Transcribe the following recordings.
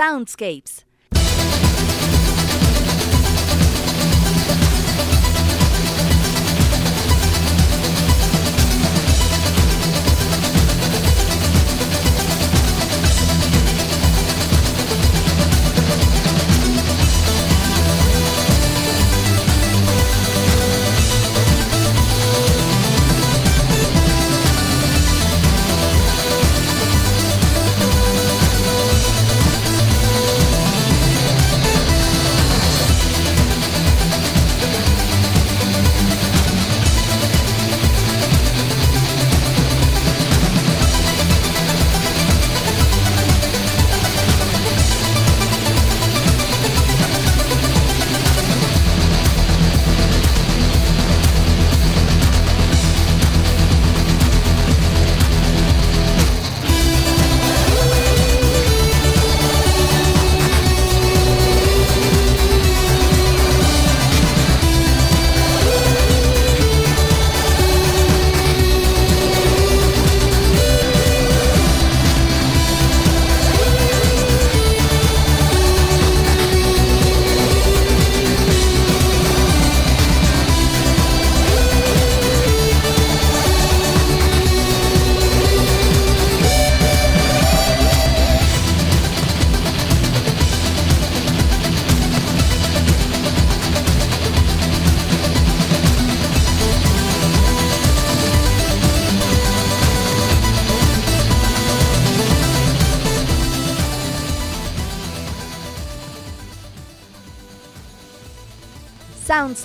Soundscapes.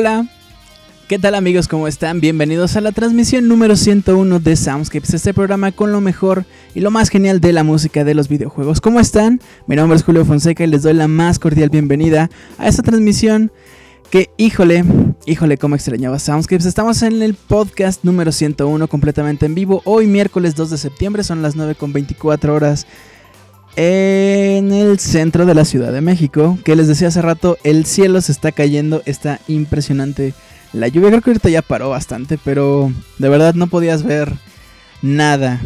Hola, ¿qué tal amigos? ¿Cómo están? Bienvenidos a la transmisión número 101 de Soundscapes, este programa con lo mejor y lo más genial de la música de los videojuegos. ¿Cómo están? Mi nombre es Julio Fonseca y les doy la más cordial bienvenida a esta transmisión que, híjole, híjole, cómo extrañaba Soundscapes. Estamos en el podcast número 101 completamente en vivo. Hoy miércoles 2 de septiembre son las 9 con 24 horas en el centro de la Ciudad de México. Que les decía hace rato, el cielo se está cayendo, está impresionante. La lluvia creo que ahorita ya paró bastante, pero de verdad no podías ver nada.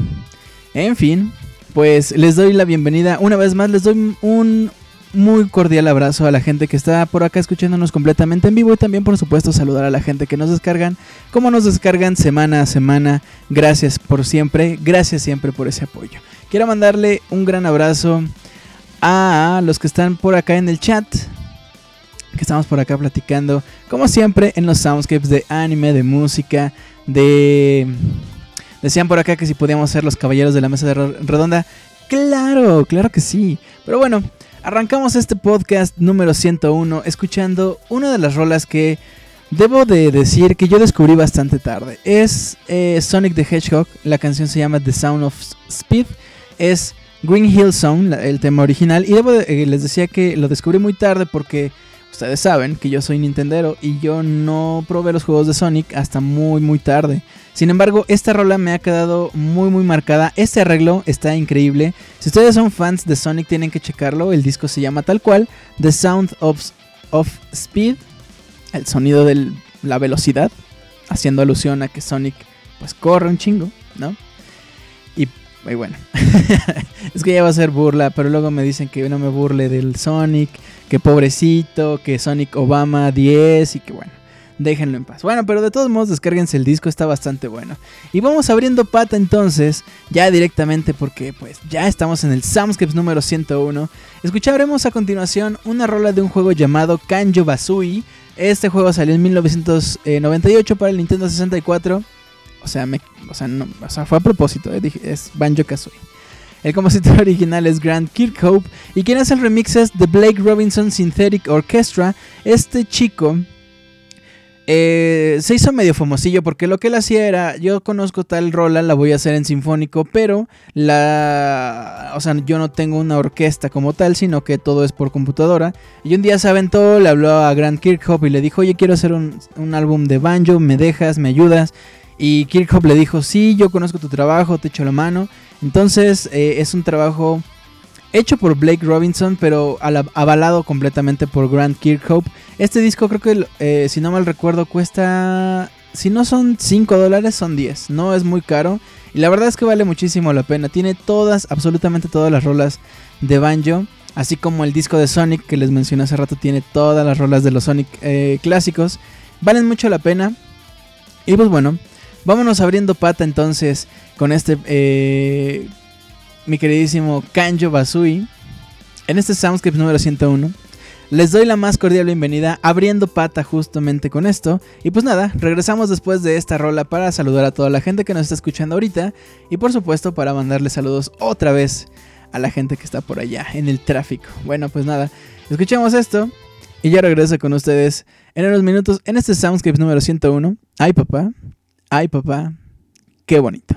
En fin, pues les doy la bienvenida una vez más, les doy un muy cordial abrazo a la gente que está por acá escuchándonos completamente en vivo y también por supuesto saludar a la gente que nos descargan, como nos descargan semana a semana. Gracias por siempre, gracias siempre por ese apoyo. Quiero mandarle un gran abrazo a los que están por acá en el chat. Que estamos por acá platicando, como siempre, en los soundscapes de anime, de música, de... Decían por acá que si podíamos ser los caballeros de la mesa de redonda. Claro, claro que sí. Pero bueno, arrancamos este podcast número 101 escuchando una de las rolas que debo de decir que yo descubrí bastante tarde. Es eh, Sonic the Hedgehog, la canción se llama The Sound of Speed es Green Hill Song, el tema original. Y eh, les decía que lo descubrí muy tarde porque ustedes saben que yo soy Nintendero y yo no probé los juegos de Sonic hasta muy muy tarde. Sin embargo, esta rola me ha quedado muy muy marcada. Este arreglo está increíble. Si ustedes son fans de Sonic tienen que checarlo. El disco se llama tal cual, The Sound of, of Speed, el sonido de la velocidad, haciendo alusión a que Sonic pues corre un chingo, ¿no? Y bueno, es que ya va a ser burla, pero luego me dicen que no me burle del Sonic, que pobrecito, que Sonic Obama 10 y que bueno, déjenlo en paz. Bueno, pero de todos modos descárguense el disco, está bastante bueno. Y vamos abriendo pata entonces, ya directamente porque pues ya estamos en el Soundscapes número 101. Escucharemos a continuación una rola de un juego llamado Kanjo Basui. Este juego salió en 1998 para el Nintendo 64 o sea, me, o sea, no, o sea fue a propósito, eh, es Banjo Kazooie. El compositor original es Grant Kirkhope y quien hace el remix es The Blake Robinson Synthetic Orchestra. Este chico eh, se hizo medio famosillo porque lo que él hacía era, yo conozco tal rola, la voy a hacer en sinfónico, pero la, o sea, yo no tengo una orquesta como tal, sino que todo es por computadora. Y un día se aventó, le habló a Grant Kirkhope y le dijo, oye, quiero hacer un álbum de banjo, me dejas, me ayudas. Y Kirchhoff le dijo, sí, yo conozco tu trabajo, te echo la mano. Entonces eh, es un trabajo hecho por Blake Robinson, pero avalado completamente por Grant Kirkhope. Este disco creo que, eh, si no mal recuerdo, cuesta... Si no son 5 dólares, son 10. No es muy caro. Y la verdad es que vale muchísimo la pena. Tiene todas, absolutamente todas las rolas de banjo. Así como el disco de Sonic que les mencioné hace rato tiene todas las rolas de los Sonic eh, clásicos. Valen mucho la pena. Y pues bueno, Vámonos abriendo pata entonces con este, eh, mi queridísimo Kanjo Basui. En este Soundscape número 101. Les doy la más cordial bienvenida abriendo pata justamente con esto. Y pues nada, regresamos después de esta rola para saludar a toda la gente que nos está escuchando ahorita. Y por supuesto para mandarle saludos otra vez a la gente que está por allá en el tráfico. Bueno, pues nada, escuchemos esto. Y ya regreso con ustedes en unos minutos en este Soundscape número 101. Ay papá. Ay, papá, qué bonito.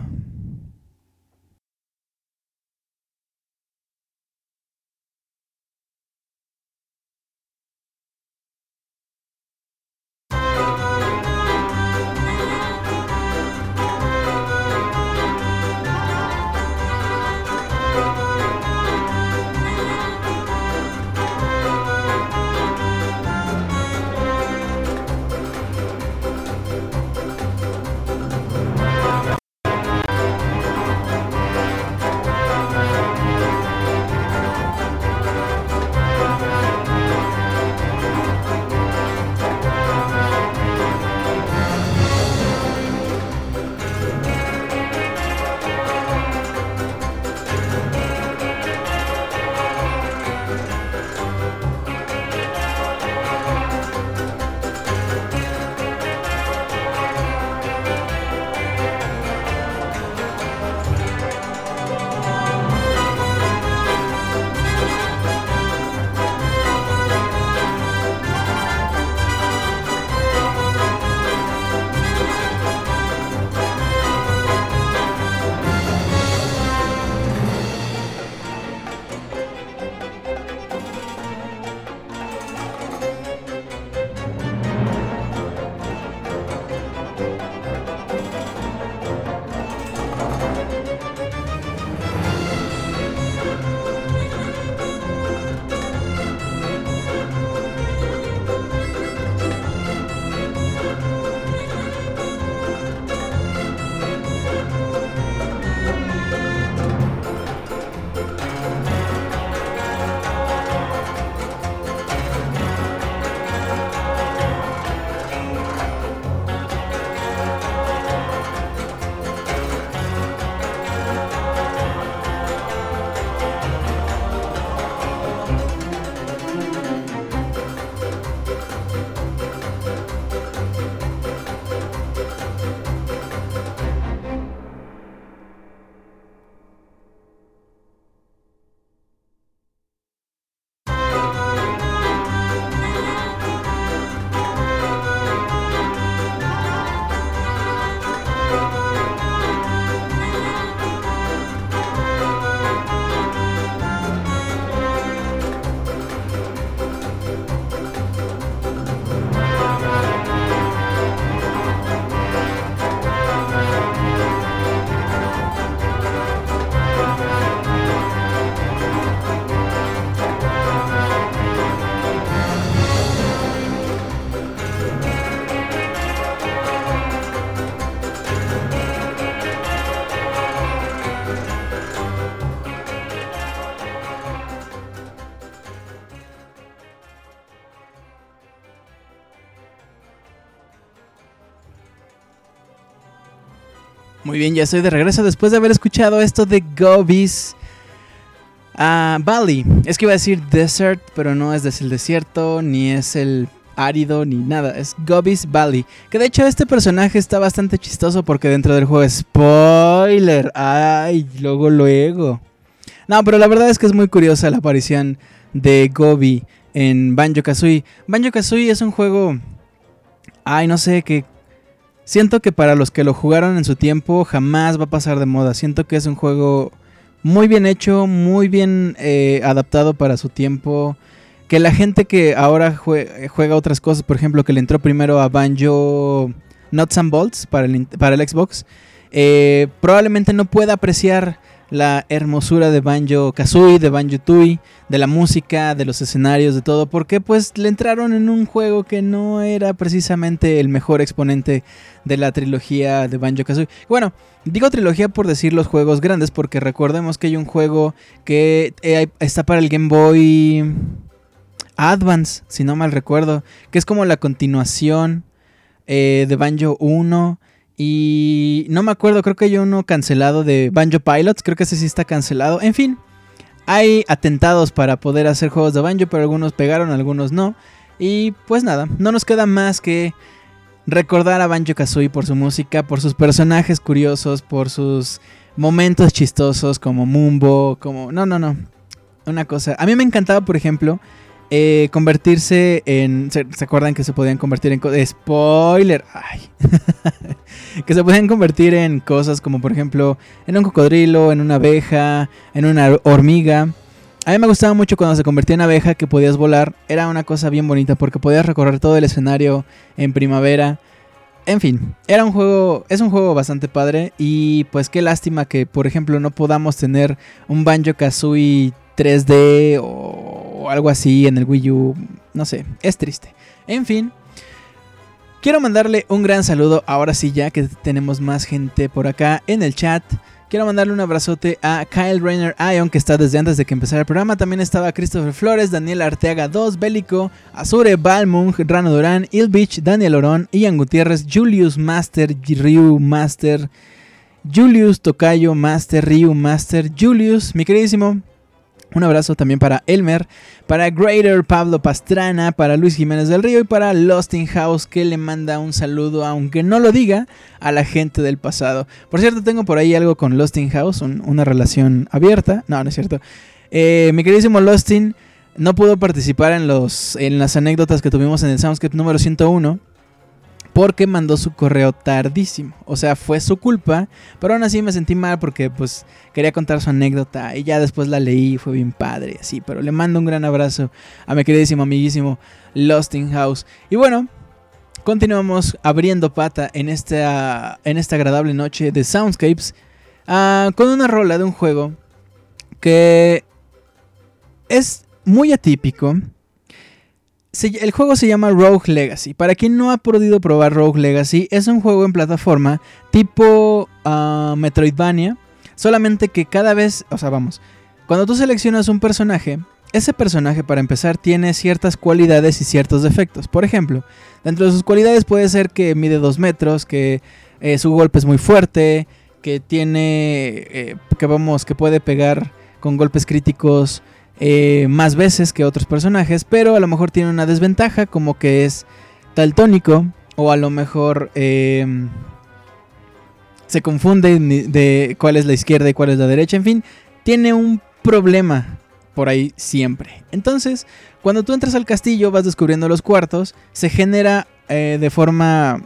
Muy bien, ya estoy de regreso después de haber escuchado esto de Gobies uh, Valley. Es que iba a decir desert, pero no es el desierto, ni es el árido, ni nada. Es Gobies Valley. Que de hecho este personaje está bastante chistoso porque dentro del juego spoiler. Ay, luego, luego. No, pero la verdad es que es muy curiosa la aparición de Gobi en Banjo Kazooie. Banjo Kazooie es un juego. Ay, no sé, que Siento que para los que lo jugaron en su tiempo jamás va a pasar de moda. Siento que es un juego muy bien hecho, muy bien eh, adaptado para su tiempo. Que la gente que ahora juega otras cosas, por ejemplo, que le entró primero a Banjo Nuts and Bolts para el, para el Xbox, eh, probablemente no pueda apreciar la hermosura de Banjo Kazooie, de Banjo Tooie, de la música, de los escenarios, de todo, porque pues le entraron en un juego que no era precisamente el mejor exponente de la trilogía de Banjo Kazooie. Bueno, digo trilogía por decir los juegos grandes, porque recordemos que hay un juego que eh, está para el Game Boy Advance, si no mal recuerdo, que es como la continuación eh, de Banjo 1 y no me acuerdo, creo que hay uno cancelado de Banjo Pilots, creo que ese sí está cancelado. En fin, hay atentados para poder hacer juegos de Banjo, pero algunos pegaron, algunos no. Y pues nada, no nos queda más que recordar a Banjo Kazooie por su música, por sus personajes curiosos, por sus momentos chistosos como Mumbo, como... No, no, no. Una cosa. A mí me encantaba, por ejemplo, eh, convertirse en. ¿se, acuerdan que se podían convertir en Spoiler. Ay. que se podían convertir en cosas como, por ejemplo, en un cocodrilo, en una abeja, en una hormiga. A mí me gustaba mucho cuando se convertía en abeja que podías volar. Era una cosa bien bonita porque podías recorrer todo el escenario en primavera. En fin, era un juego, es un juego bastante padre y pues qué lástima que por ejemplo no podamos tener un Banjo Kazooie 3D o algo así en el Wii U. No sé, es triste. En fin. Quiero mandarle un gran saludo, ahora sí ya que tenemos más gente por acá en el chat. Quiero mandarle un abrazote a Kyle Rainer Ion, que está desde antes de que empezara el programa. También estaba Christopher Flores, Daniel Arteaga 2, Bélico, Azure Balmung, Rano Durán, Ilbich, Daniel Orón, Ian Gutiérrez, Julius Master, Ryu Master, Julius Tocayo Master, Ryu Master, Julius, mi queridísimo un abrazo también para Elmer, para Greater Pablo Pastrana, para Luis Jiménez del Río y para Losting House que le manda un saludo, aunque no lo diga, a la gente del pasado. Por cierto, tengo por ahí algo con Losting House, una relación abierta. No, no es cierto. Eh, mi queridísimo Losting no pudo participar en, los, en las anécdotas que tuvimos en el Soundscape número 101 porque mandó su correo tardísimo. O sea, fue su culpa, pero aún así me sentí mal porque pues quería contar su anécdota y ya después la leí fue bien padre, así, pero le mando un gran abrazo a mi queridísimo amiguísimo Lost in House. Y bueno, continuamos abriendo pata en esta, en esta agradable noche de Soundscapes ah, con una rola de un juego que es muy atípico el juego se llama Rogue Legacy. Para quien no ha podido probar Rogue Legacy, es un juego en plataforma tipo ah, Metroidvania. Solamente que cada vez, o sea, vamos, cuando tú seleccionas un personaje, ese personaje para empezar tiene ciertas cualidades y ciertos defectos. Por ejemplo, dentro de sus cualidades puede ser que mide 2 metros, que eh, su golpe es muy fuerte, que tiene, eh, que vamos, que puede pegar con golpes críticos eh, más veces que otros personajes, pero a lo mejor tiene una desventaja como que es taltónico o a lo mejor em, se confunde de cuál es la izquierda y cuál es la derecha, en fin, tiene un problema por ahí siempre. Entonces, cuando tú entras al castillo, vas descubriendo los cuartos, se genera eh, de forma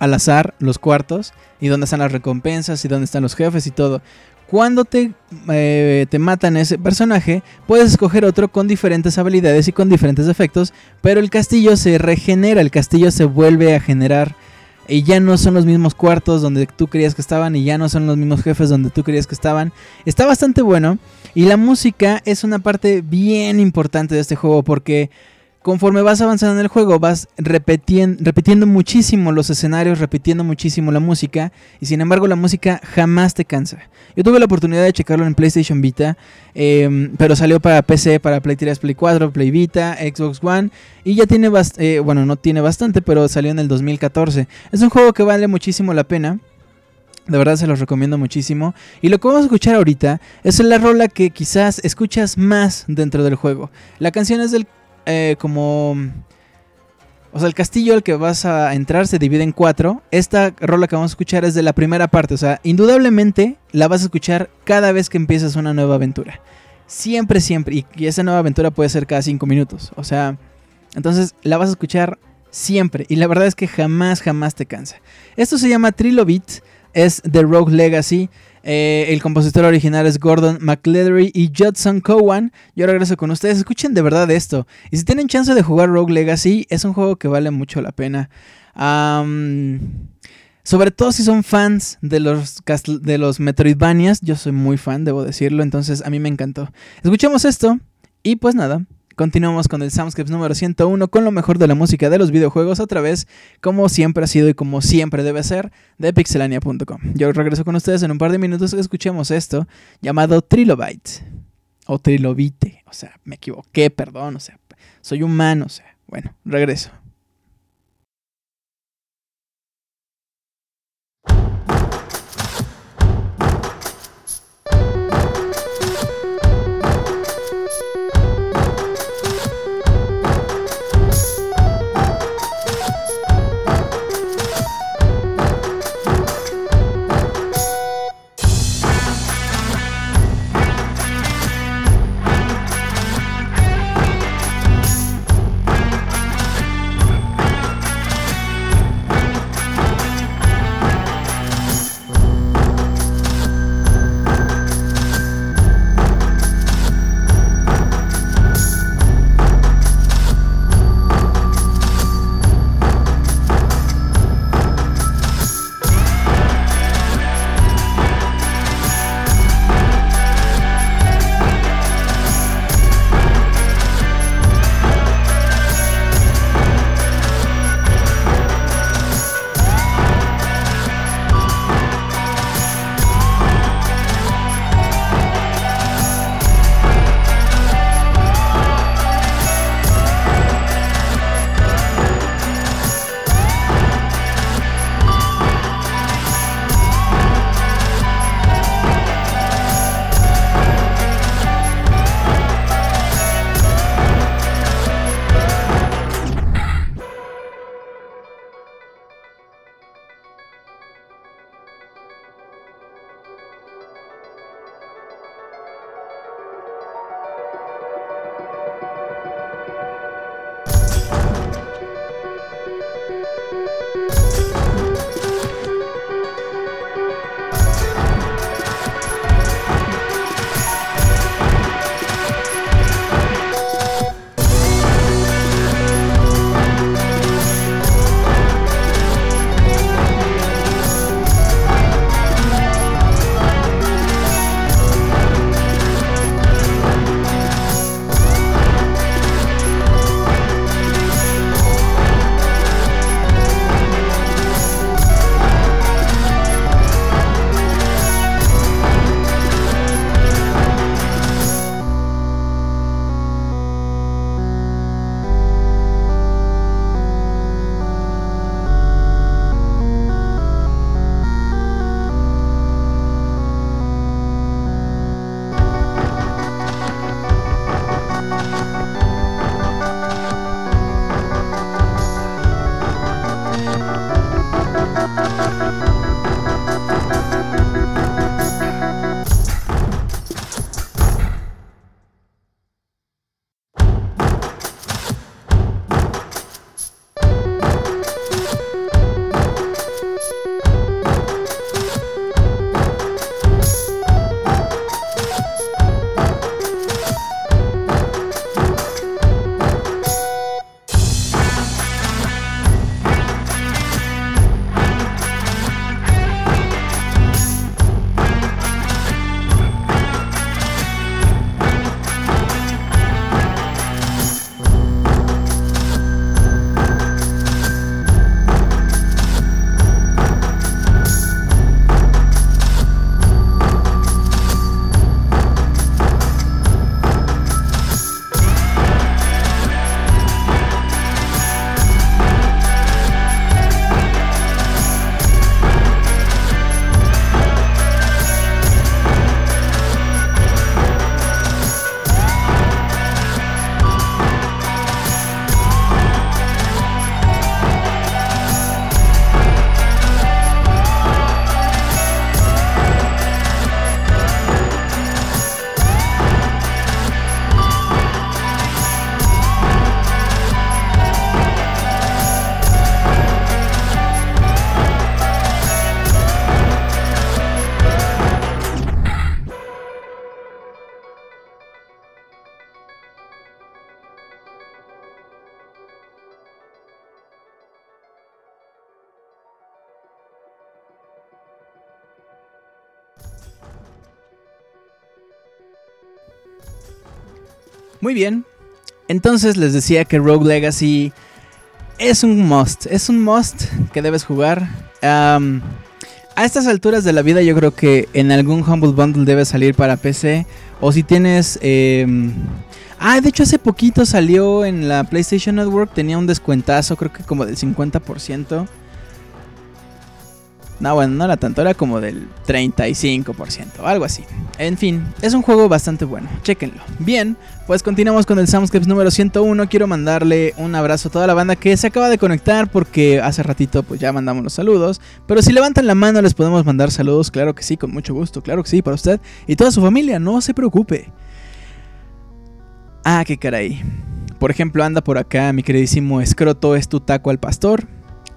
al azar los cuartos y dónde están las recompensas y dónde están los jefes y todo. Cuando te, eh, te matan ese personaje, puedes escoger otro con diferentes habilidades y con diferentes efectos, pero el castillo se regenera, el castillo se vuelve a generar y ya no son los mismos cuartos donde tú creías que estaban y ya no son los mismos jefes donde tú creías que estaban. Está bastante bueno y la música es una parte bien importante de este juego porque conforme vas avanzando en el juego, vas repitiendo muchísimo los escenarios, repitiendo muchísimo la música, y sin embargo la música jamás te cansa. Yo tuve la oportunidad de checarlo en PlayStation Vita, em, pero salió para PC, para Play 3, Play 4, Play Vita, Xbox One, y ya tiene bastante, eh, bueno, no tiene bastante, pero salió en el 2014. Es un juego que vale muchísimo la pena. De verdad se los recomiendo muchísimo. Y lo que vamos a escuchar ahorita es la rola que quizás escuchas más dentro del juego. La canción es del eh, como... O sea, el castillo al que vas a entrar se divide en cuatro. Esta rola que vamos a escuchar es de la primera parte. O sea, indudablemente la vas a escuchar cada vez que empiezas una nueva aventura. Siempre, siempre. Y, y esa nueva aventura puede ser cada cinco minutos. O sea, entonces la vas a escuchar siempre. Y la verdad es que jamás, jamás te cansa. Esto se llama Trilobit es The Rogue Legacy. Eh, el compositor original es Gordon McLeathery y Judson Cowan. Yo regreso con ustedes. Escuchen de verdad esto. Y si tienen chance de jugar Rogue Legacy, es un juego que vale mucho la pena. sobre todo si son fans de los, de los Metroidvanias. Yo soy muy fan, debo decirlo. Entonces a mí me encantó. Escuchemos esto. Y pues nada, Continuamos con el Soundscapes número 101 con lo mejor de la música de los videojuegos a través, como siempre ha sido y como siempre debe ser, de pixelania.com. Yo regreso con ustedes en un par de minutos que escuchemos esto llamado Trilobite o Trilobite. O sea, me equivoqué, perdón, o sea, soy humano, o sea, bueno, regreso. Muy bien. Entonces les decía que Rogue Legacy es un must. Es un must que debes jugar. a estas alturas de la vida yo creo que en algún Humble Bundle debe salir para PC. O si tienes... Em, ah, de hecho hace poquito salió en la PlayStation Network. Tenía un descuentazo, creo que como del 50%. No, bueno, no era tanto, era como del 35%, algo así. En fin, es un juego bastante bueno, chequenlo. Bien, pues continuamos con el Soundscapes número 101. Quiero mandarle un abrazo a toda la banda que se acaba de conectar porque hace ratito pues ya mandamos los saludos. Pero si levantan la mano les podemos mandar saludos, claro que sí, con mucho gusto, claro que sí, para usted y toda su familia, no se preocupe. Ah, qué caray. Por ejemplo, anda por acá mi queridísimo escroto es tu taco al pastor.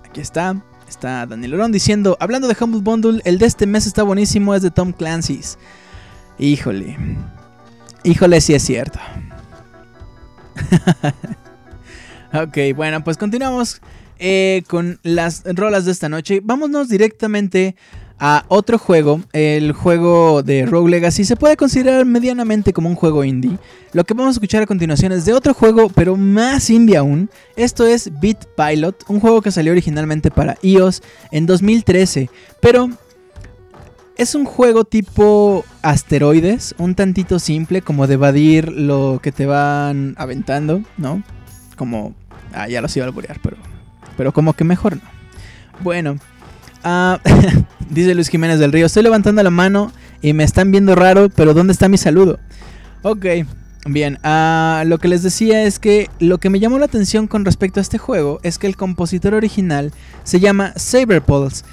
Aquí está. Está Daniel Orón diciendo, hablando de Humble Bundle, el de este mes está buenísimo, es de Tom Clancy's. Híjole. Híjole, si es cierto. ok, bueno, pues continuamos eh, con las rolas de esta noche. Vámonos directamente a otro juego, el juego de Rogue Legacy se puede considerar medianamente como un juego indie. Lo que vamos a escuchar a continuación es de otro juego, pero más indie aún. Esto es Beat Pilot, un juego que salió originalmente para iOS en 2013, pero es un juego tipo asteroides, un tantito simple, como de evadir lo que te van aventando, ¿no? Como... Ah, ya los iba a alborear, pero... Pero como que mejor no. Bueno, Ah, dice Luis Jiménez del Río, estoy levantando la mano y me están viendo raro, pero ¿dónde está mi saludo? Ok, bien, uh, lo que les decía es que lo que me llamó la atención con respecto a este juego es que el compositor original se llama Saberpulse.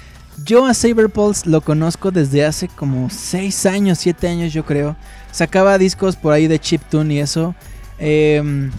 Yo a Saberpulse lo conozco desde hace como 6 años, 7 años yo creo. Sacaba discos por ahí de chiptune y eso. Em,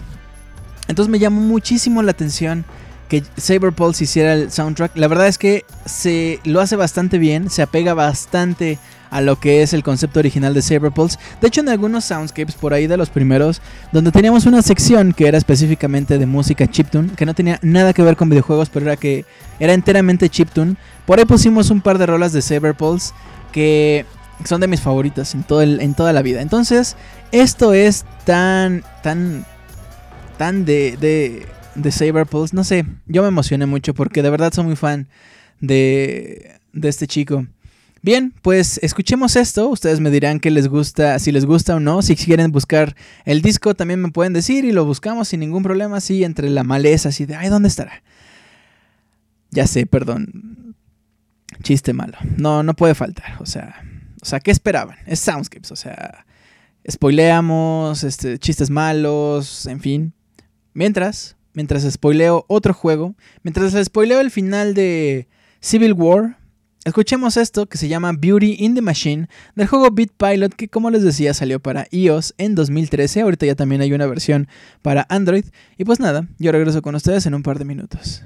entonces me llamó muchísimo la atención que Saberpulse hiciera el soundtrack. La verdad es que se lo hace bastante bien, se apega bastante a lo que es el concepto original de Saberpulse. De hecho, en algunos soundscapes por ahí de los primeros, donde teníamos una sección que era específicamente de música chiptune, que no tenía nada que ver con videojuegos, pero era que era enteramente chiptune. Por ahí pusimos un par de rolas de Saberpulse que son de mis favoritas en, todo en toda la vida. Entonces, esto es tan, tan, tan de, de de Saberpulse. No sé, yo me emocioné mucho porque de verdad soy muy fan de, de este chico. Bien, pues escuchemos esto. Ustedes me dirán que les gusta, si les gusta o no. Si quieren buscar el disco, también me pueden decir y lo buscamos sin ningún problema. Así entre la maleza, así de, ay, ¿dónde estará? Ya sé, perdón. Chiste malo. No, no puede faltar. O sea, o sea, ¿qué esperaban? Es Soundscapes. O sea, spoileamos, este, chistes malos, en fin. Mientras, mientras spoileo otro juego, mientras spoileo el final de Civil War, escuchemos esto que se llama Beauty in the Machine del juego Beat Pilot que como les decía salió para iOS en 2013, ahorita ya también hay una versión para Android y pues nada, yo regreso con ustedes en un par de minutos.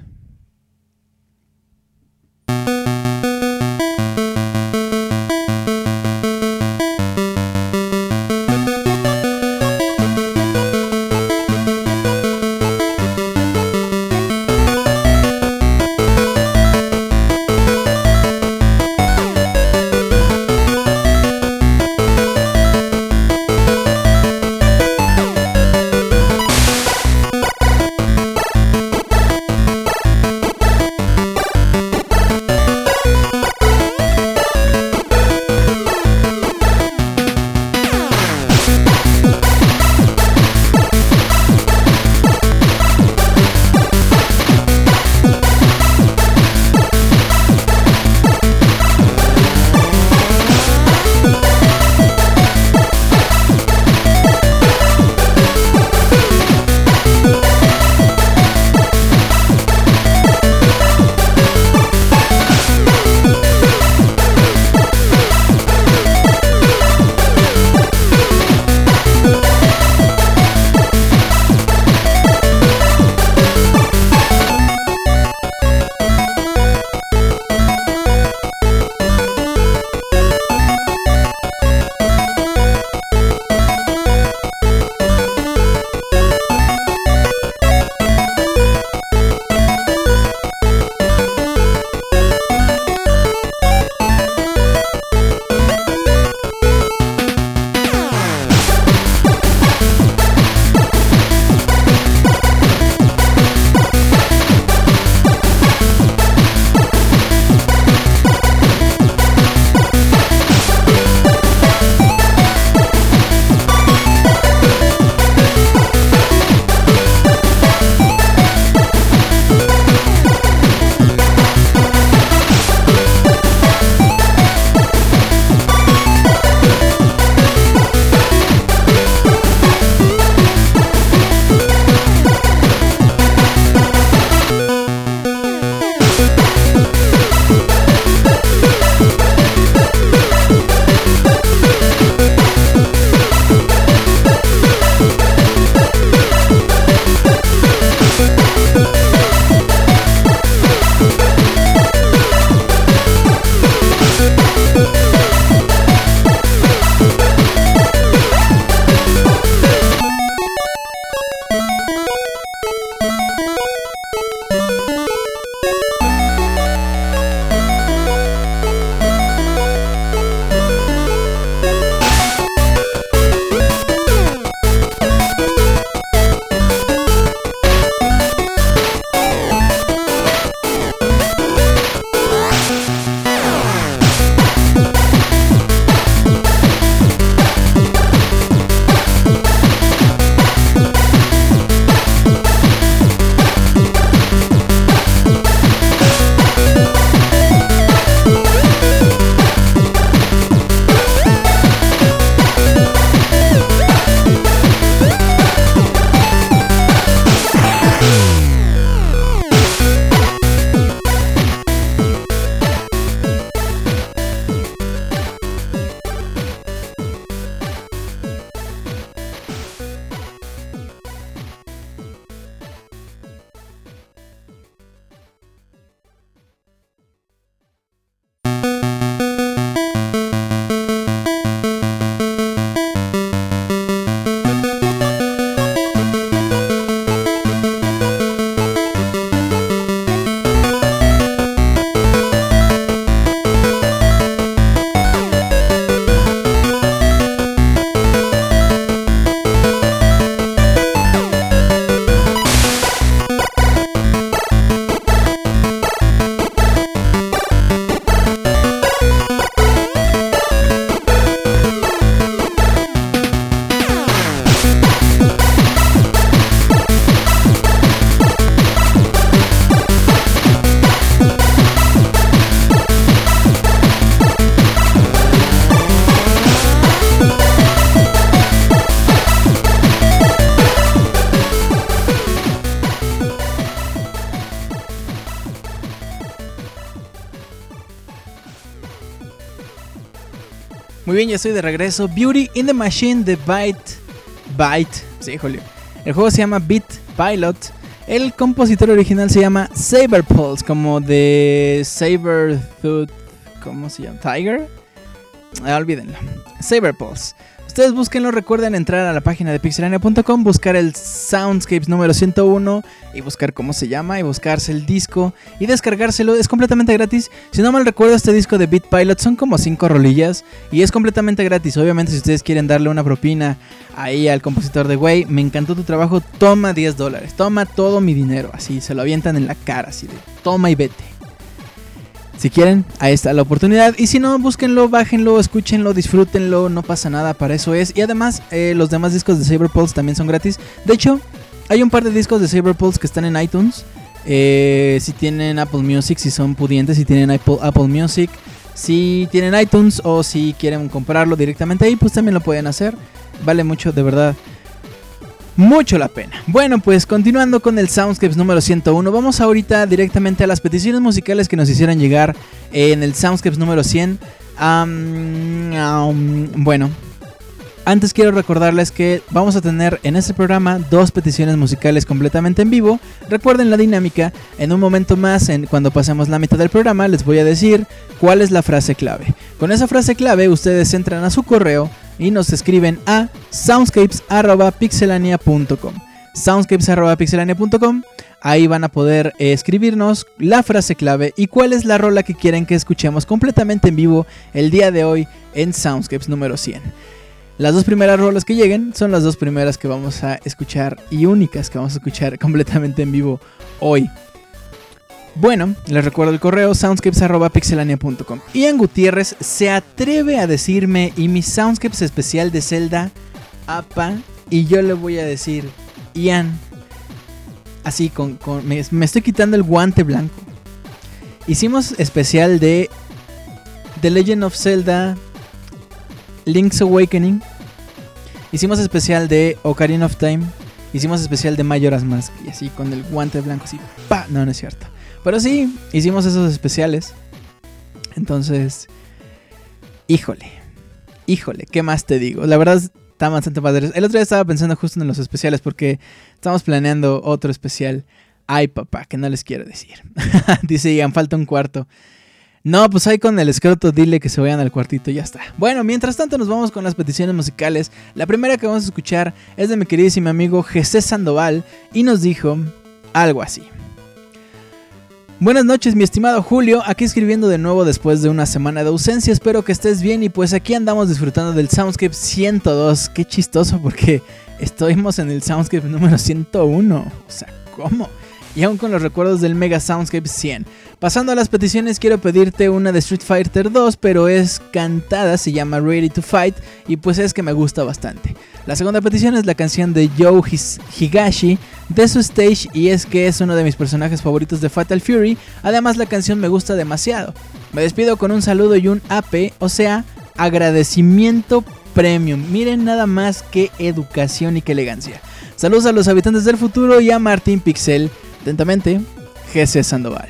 Estoy de regreso. Beauty in the Machine de Byte. Byte. Sí, Julio. El juego se llama Beat Pilot. El compositor original se llama Saber Pulse, como de Saber ¿Cómo se llama? ¿Tiger? Ah, olvídenlo. Saber Pulse. Ustedes búsquenlo, recuerden entrar a la página de pixelania.com, buscar el Soundscapes número 101 y buscar cómo se llama y buscarse el disco y descargárselo. Es completamente gratis. Si no mal recuerdo, este disco de Beat Pilot son como 5 rolillas y es completamente gratis. Obviamente, si ustedes quieren darle una propina ahí al compositor de Way, me encantó tu trabajo, toma 10 dólares, toma todo mi dinero. Así se lo avientan en la cara, así de toma y vete. Si quieren, ahí está la oportunidad. Y si no, búsquenlo, bájenlo, escúchenlo, disfrútenlo, no pasa nada, para eso es. Y además, eh, los demás discos de Saber Pulse también son gratis. De hecho, hay un par de discos de Saber Pulse que están en iTunes. Eh, si tienen Apple Music, si son pudientes, si tienen Apple, Apple Music, si tienen iTunes o si quieren comprarlo directamente ahí, pues también lo pueden hacer. Vale mucho, de verdad mucho la pena. Bueno, pues continuando con el Soundscapes número 101, vamos ahorita directamente a las peticiones musicales que nos hicieron llegar en el Soundscapes número 100. bueno, antes quiero recordarles que vamos a tener en este programa dos peticiones musicales completamente en vivo. Recuerden la dinámica, en un momento más, en, cuando pasemos la mitad del programa, les voy a decir cuál es la frase clave. Con esa frase clave ustedes entran a su correo y nos escriben a soundscapes.pixelania.com. Soundscapes.pixelania.com. Ahí van a poder escribirnos la frase clave y cuál es la rola que quieren que escuchemos completamente en vivo el día de hoy en Soundscapes número 100. Las dos primeras rolas que lleguen son las dos primeras que vamos a escuchar y únicas que vamos a escuchar completamente en vivo hoy. Bueno, les recuerdo el correo soundscapes.pixelania.com. Ian Gutiérrez se atreve a decirme y mi soundscapes especial de Zelda, apa, y yo le voy a decir, Ian, así, con, me, me estoy quitando el guante blanco. Hicimos especial de The Legend of Zelda Link's Awakening. Hicimos especial de Ocarina of Time. Hicimos especial de Majora's Mask. Y así con el guante blanco, así. ¡Pa! No, no es cierto. Pero sí, hicimos esos especiales. Entonces. Híjole. Híjole, ¿qué más te digo? La verdad está bastante padre. El otro día estaba pensando justo en los especiales porque estamos planeando otro especial. Ay, papá, que no les quiero decir. Dice Ian, falta un cuarto. No, pues ahí con el escroto dile que se vayan al cuartito y ya está. Bueno, mientras tanto nos vamos con las peticiones musicales. La primera que vamos a escuchar es de mi queridísimo amigo Jesse Sandoval y nos dijo algo así. Buenas noches, mi estimado Julio, aquí escribiendo de nuevo después de una semana de ausencia, espero que estés bien y pues aquí andamos disfrutando del Soundscape 102. Qué chistoso porque estuvimos en el Soundscape número 101. O sea, ¿cómo? Y aún con los recuerdos del Mega Soundscape 100. Pasando a las peticiones, quiero pedirte una de Street Fighter 2, pero es cantada, se llama Ready to Fight y pues es que me gusta bastante. La segunda petición es la canción de Joe Higashi de su stage y es que es uno de mis personajes favoritos de Fatal Fury, además la canción me gusta demasiado. Me despido con un saludo y un AP, o sea, agradecimiento premium. Miren nada más que educación y que elegancia. Saludos a los habitantes del futuro y a Martín Pixel. Atentamente, GC Sandoval.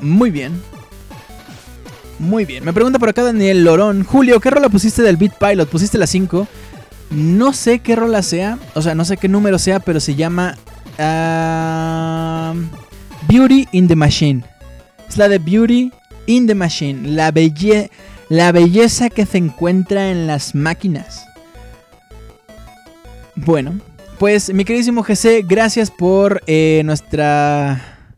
Muy bien. Muy bien. Me pregunta por acá Daniel Lorón. Julio, ¿qué rola pusiste del Beat Pilot? ¿Pusiste la 5? No sé qué rola sea. O sea, no sé qué número sea, pero se llama... Beauty in the Machine. Es la de Beauty in the Machine. La, la belleza que se encuentra en las máquinas. Bueno, pues mi queridísimo GC, gracias por eh, nuestra...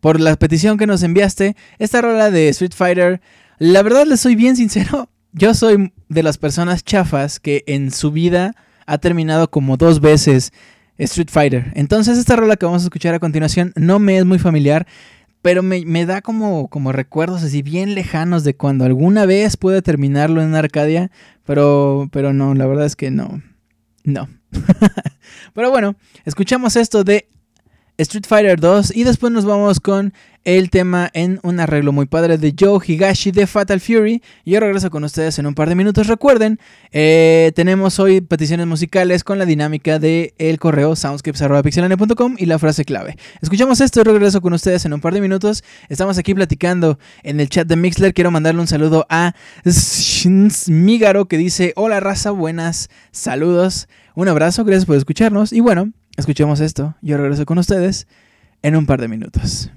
Por la petición que nos enviaste. Esta rola de Street Fighter, la verdad le soy bien sincero. Yo soy de las personas chafas que en su vida ha terminado como dos veces Street Fighter. Entonces esta rola que vamos a escuchar a continuación no me es muy familiar, pero me, da como, como recuerdos así bien lejanos de cuando alguna vez pude terminarlo en Arcadia, pero, pero no, la verdad es que no, no. Pero bueno, escuchamos esto de Street Fighter 2 y después nos vamos con el tema en un arreglo muy padre de Joe Higashi de Fatal Fury. Yo regreso con ustedes en un par de minutos. Recuerden, eh, tenemos hoy peticiones musicales con la dinámica de el correo soundscapes.pixelane.com y la frase clave. Escuchamos esto y regreso con ustedes en un par de minutos. Estamos aquí platicando en el chat de Mixler. Quiero mandarle un saludo a Migaro que dice: Hola raza, buenas saludos. Un abrazo, gracias por escucharnos. Y bueno, escuchemos esto. Yo regreso con ustedes en un par de minutos.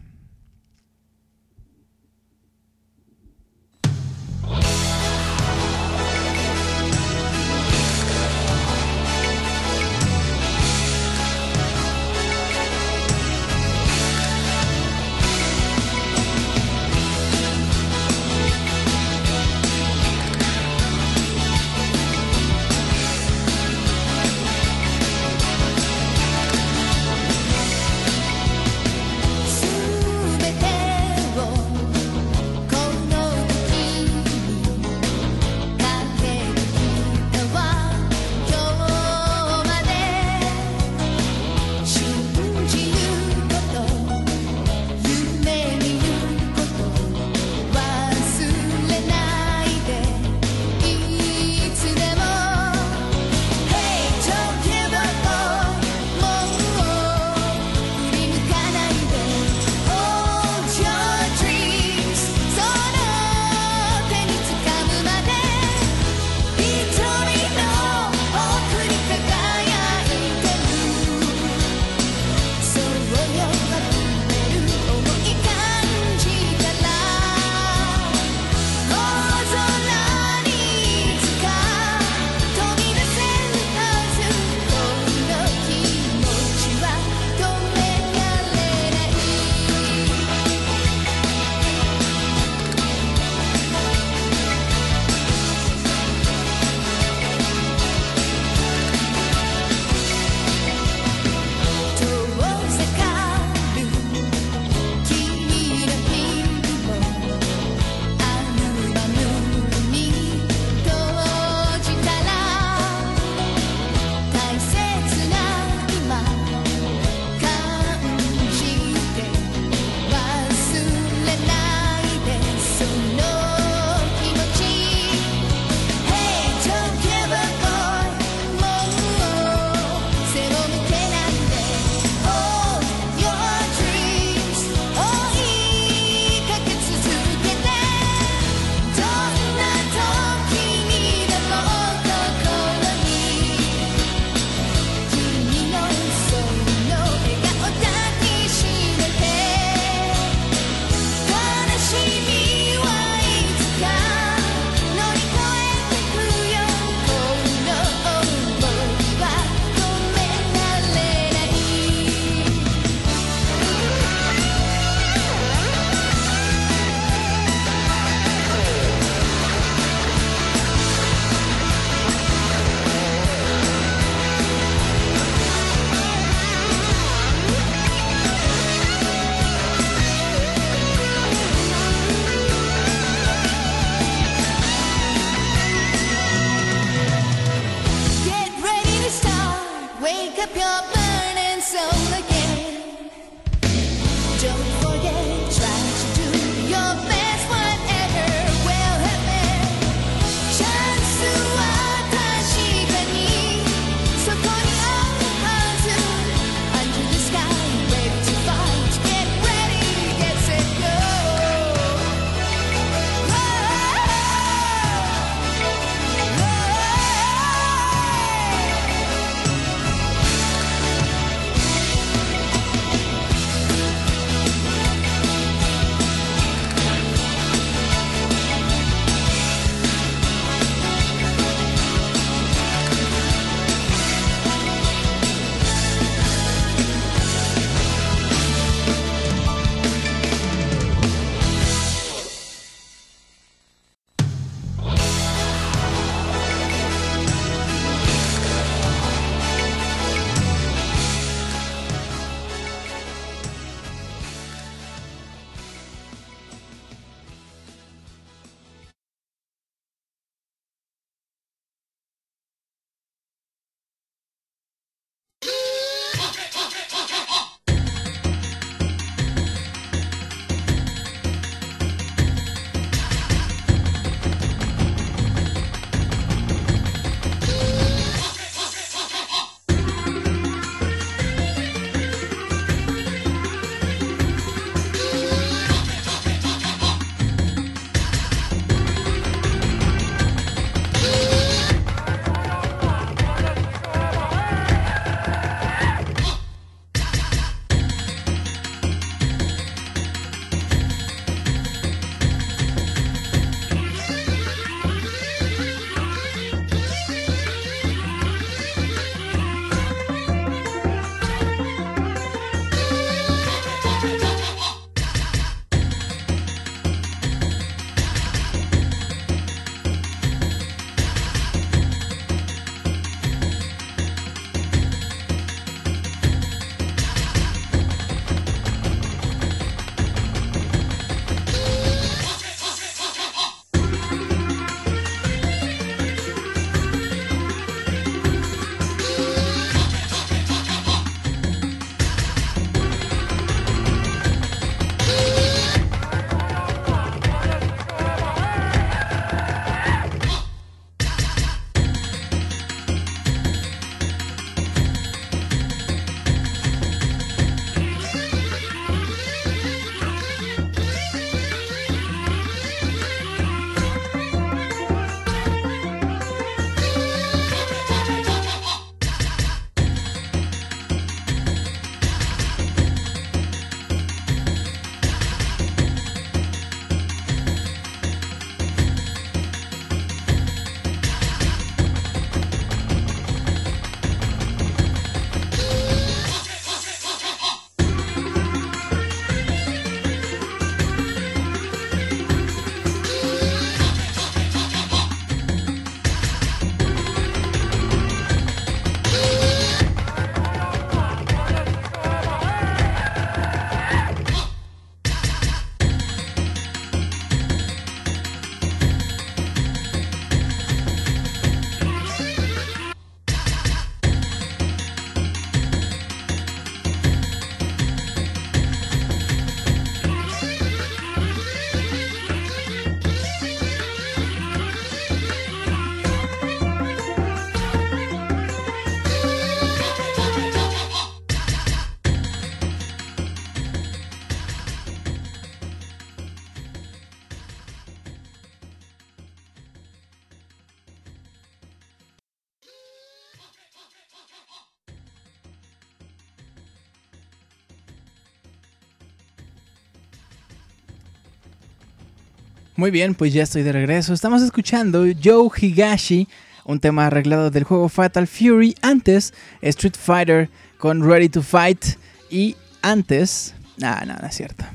Muy bien, pues ya estoy de regreso. Estamos escuchando Joe Higashi, un tema arreglado del juego Fatal Fury. Antes, Street Fighter con Ready to Fight. Y antes. Ah, no, no es cierto.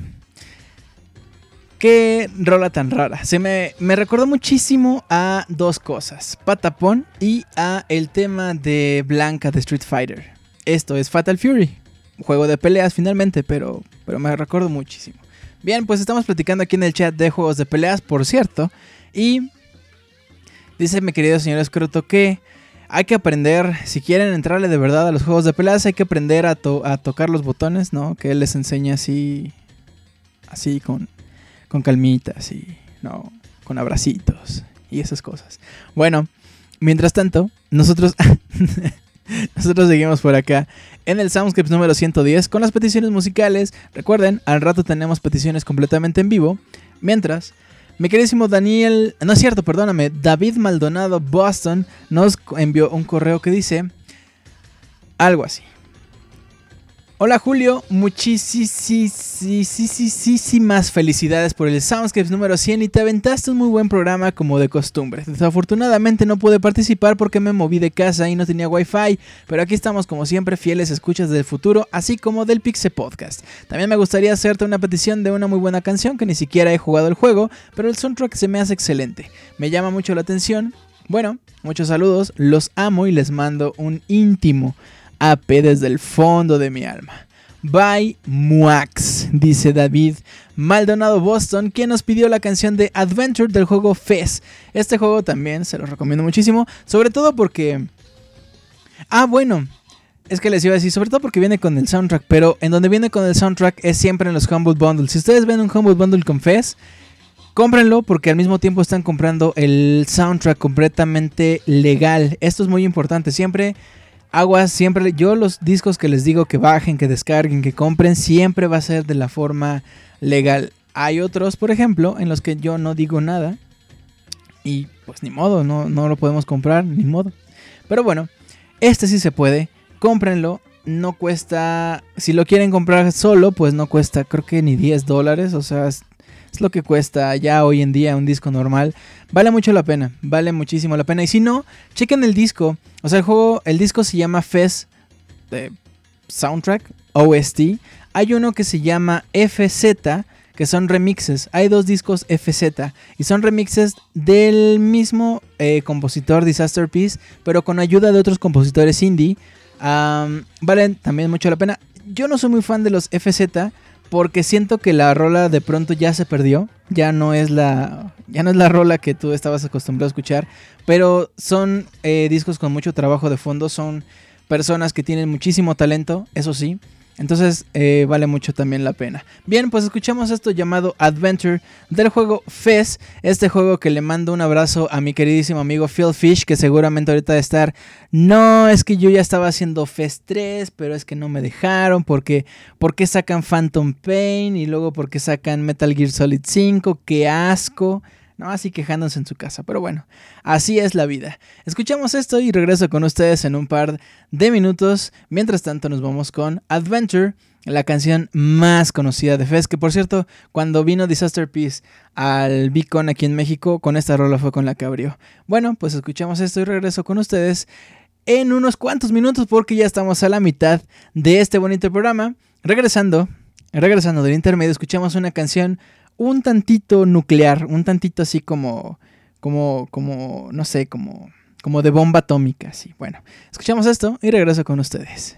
Qué rola tan rara. Se me, me recordó muchísimo a dos cosas: Patapón y a el tema de Blanca de Street Fighter. Esto es Fatal Fury. Juego de peleas finalmente, pero, pero me recuerdo muchísimo. Bien, pues estamos platicando aquí en el chat de juegos de peleas, por cierto. Y dice mi querido señor Escroto que hay que aprender, si quieren entrarle de verdad a los juegos de peleas, hay que aprender a, tocar los botones, ¿no? Que él les enseña así, así con, con calmita, así, ¿no? Con abracitos y esas cosas. Bueno, mientras tanto, nosotros... Nosotros seguimos por acá en el Soundscapes número 110 con las peticiones musicales. Recuerden, al rato tenemos peticiones completamente en vivo. Mientras, mi queridísimo Daniel, no es cierto, perdóname, David Maldonado Boston nos envió un correo que dice algo así. Hola Julio, muchísimas felicidades por el Soundscapes número 100 y te aventaste un muy buen programa como de costumbre. Desafortunadamente no pude participar porque me moví de casa y no tenía wifi, pero aquí estamos como siempre fieles escuchas del futuro, así como del Pixel Podcast. También me gustaría hacerte una petición de una muy buena canción que ni siquiera he jugado el juego, pero el soundtrack se me hace excelente. Me llama mucho la atención. Bueno, muchos saludos, los amo y les mando un íntimo AP desde el fondo de mi alma. By Muax, dice David Maldonado Boston, quien nos pidió la canción de Adventure del juego Fez. Este juego también se lo recomiendo muchísimo, sobre todo porque... Ah, bueno, es que les iba a decir, sobre todo porque viene con el soundtrack, pero en donde viene con el soundtrack es siempre en los Humble Bundles. Si ustedes ven un Humble Bundle con Fez, cómprenlo porque al mismo tiempo están comprando el soundtrack completamente legal. Esto es muy importante, siempre aguas, siempre, yo los discos que les digo que bajen, que descarguen, que compren, siempre va a ser de la forma legal. Hay otros, por ejemplo, en los que yo no digo nada. Y pues ni modo, no, no lo podemos comprar, ni modo. Pero bueno, este sí se puede, cómprenlo. No cuesta, si lo quieren comprar solo, pues no cuesta creo que ni 10 dólares. O sea, lo que cuesta ya hoy en día un disco normal. Vale mucho la pena, vale muchísimo la pena. Y si no, chequen el disco. O sea, el juego, el disco se llama Fez Soundtrack, OST. Hay uno que se llama FZ, que son remixes. Hay dos discos FZ y son remixes del mismo eh, compositor Disaster Peace, pero con ayuda de otros compositores indie. valen también mucho la pena. Yo no soy muy fan de los FZ porque siento que la rola de pronto ya se perdió, ya no es la ya no es la rola que tú estabas acostumbrado a escuchar, pero son eh, discos con mucho trabajo de fondo, son personas que tienen muchísimo talento, eso sí, entonces eh, vale mucho también la pena. Bien, pues escuchamos esto llamado Adventure del juego Fez. Este juego que le mando un abrazo a mi queridísimo amigo Phil Fish, que seguramente ahorita de estar. No, es que yo ya estaba haciendo Fez 3, pero es que no me dejaron. Porque, porque sacan Phantom Pain y luego porque sacan Metal Gear Solid 5. ¡Qué asco! ¿No? Así quejándose en su casa. Pero bueno, así es la vida. Escuchamos esto y regreso con ustedes en un par de minutos. Mientras tanto nos vamos con Adventure, la canción más conocida de Fez, que por cierto, cuando vino Disaster Peace al Beacon aquí en México, con esta rola fue con la que abrió. Bueno, pues escuchamos esto y regreso con ustedes en unos cuantos minutos porque ya estamos a la mitad de este bonito programa. Regresando, regresando del intermedio, escuchamos una canción un tantito nuclear, un tantito así como, como, como, no sé, como, como de bomba atómica, así. Bueno, escuchamos esto y regreso con ustedes.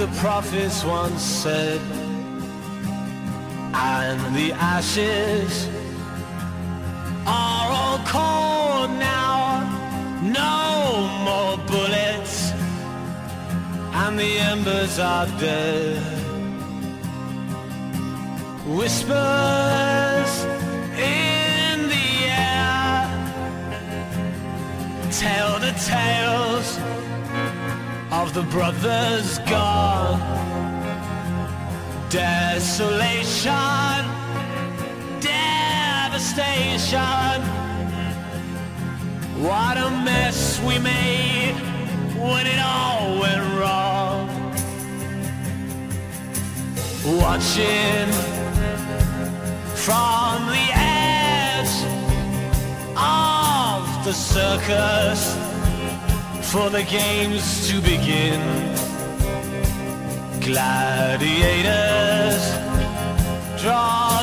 The prophets once said, and the ashes are all cold now. No more bullets, and the embers are dead. Whispers in the air tell the tales the brothers gone. Desolation, devastation. What a mess we made when it all went wrong. Watching from the edge of the circus for the games to begin. Gladiators draw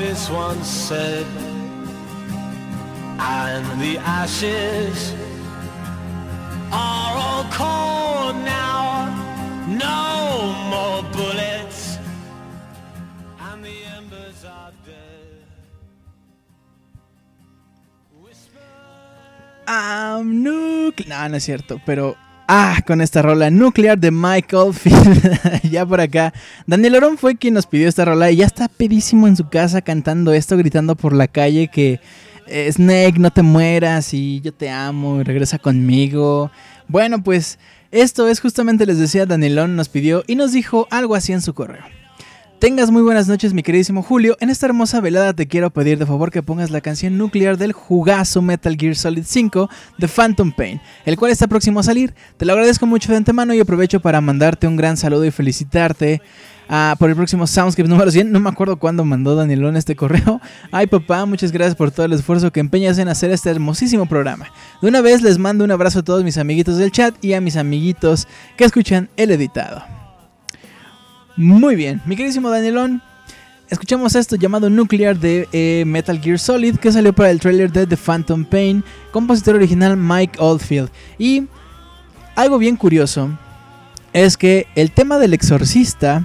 prophets once said, and the ashes are all cold now, no more bullets, and the embers are dead. Ah, nucle- No, no es cierto, pero. Ah, con esta rola Nuclear de Michael Field. ya por acá. Daniel Orón fue quien nos pidió esta rola y ya está pedísimo en su casa cantando esto, gritando por la calle que eh, Snake, no te mueras y yo te amo y regresa conmigo. Bueno, pues esto es justamente les decía Danielón nos pidió y nos dijo algo así en su correo. Tengas muy buenas noches, mi queridísimo Julio. En esta hermosa velada te quiero pedir de favor que pongas la canción nuclear del jugazo Metal Gear Solid 5 de Phantom Pain, el cual está próximo a salir. Te lo agradezco mucho de antemano y aprovecho para mandarte un gran saludo y felicitarte ah, por el próximo Soundscape número 100. No me acuerdo cuándo mandó Danielón este correo. Ay, papá, muchas gracias por todo el esfuerzo que empeñas en hacer este hermosísimo programa. De una vez les mando un abrazo a todos mis amiguitos del chat y a mis amiguitos que escuchan el editado. Muy bien, mi queridísimo Danielón. Escuchamos esto llamado Nuclear de eh, Metal Gear Solid que salió para el trailer de The Phantom Pain, compositor original Mike Oldfield. Y algo bien curioso es que el tema del exorcista,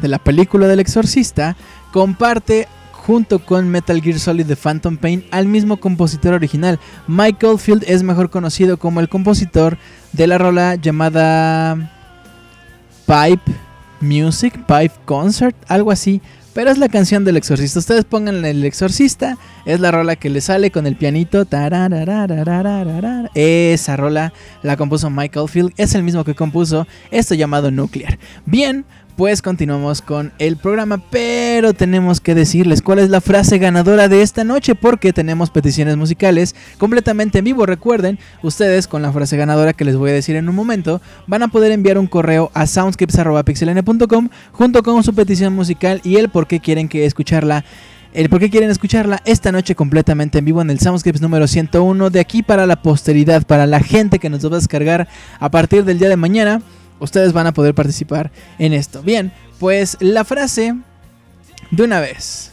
de la película del exorcista, comparte junto con Metal Gear Solid The Phantom Pain al mismo compositor original. Mike Oldfield es mejor conocido como el compositor de la rola llamada Pipe Music Pipe Concert, algo así. Pero es la canción del exorcista. Ustedes pongan el exorcista. Es la rola que le sale con el pianito. Esa rola la compuso Michael Field. Es el mismo que compuso esto llamado Nuclear. Bien, pues continuamos con el programa. Pero tenemos que decirles cuál es la frase ganadora de esta noche. Porque tenemos peticiones musicales completamente en vivo. Recuerden, ustedes con la frase ganadora que les voy a decir en un momento, van a poder enviar un correo a soundscapes.pixeln.com junto con su petición musical y el por qué quieren que escucharla. El por qué quieren escucharla esta noche completamente en vivo en el Soundscapes número 101 de aquí para la posteridad, para la gente que nos va a descargar a partir del día de mañana. Ustedes van a poder participar en esto. Bien, pues la frase de una vez.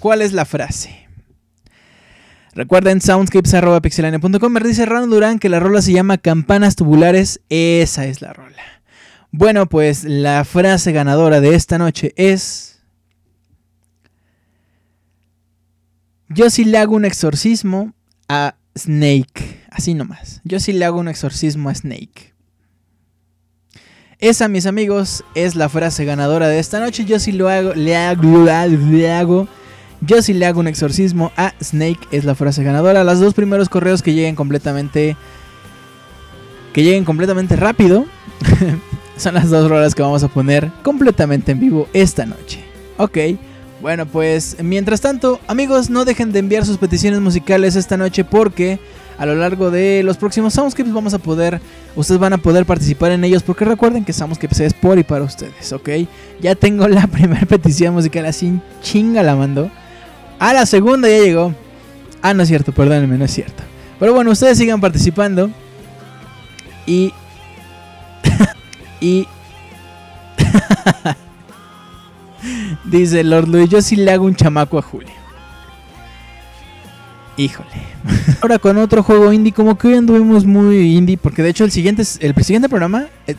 ¿Cuál es la frase? Recuerden soundscapes.pixelania.com. Me dice Rano Durán que la rola se llama Campanas Tubulares. Esa es la rola. Bueno, pues la frase ganadora de esta noche es... Yo sí le hago un exorcismo a Snake. Así nomás. Yo sí le hago un exorcismo a Snake. Esa, mis amigos, es la frase ganadora de esta noche. Yo sí lo hago, le hago. Yo sí le hago un exorcismo a Snake. Es la frase ganadora. Los dos primeros correos que lleguen completamente. Que lleguen completamente rápido. son las dos rolas que vamos a poner completamente en vivo esta noche. Ok. Bueno, pues mientras tanto, amigos, no dejen de enviar sus peticiones musicales esta noche porque a lo largo de los próximos Soundscapes vamos a poder, ustedes van a poder participar en ellos porque recuerden que Soundscapes es por y para ustedes, ¿ok? Ya tengo la primera petición musical así chinga la mando. A la segunda ya llegó. Ah, no es cierto, perdónenme, no es cierto. Pero bueno, ustedes sigan participando. Y... y... Dice Lord Luis, yo sí le hago un chamaco a Julio. Híjole. Ahora con otro juego indie, como que hoy anduvimos muy indie, porque de hecho el siguiente, el siguiente programa, eh,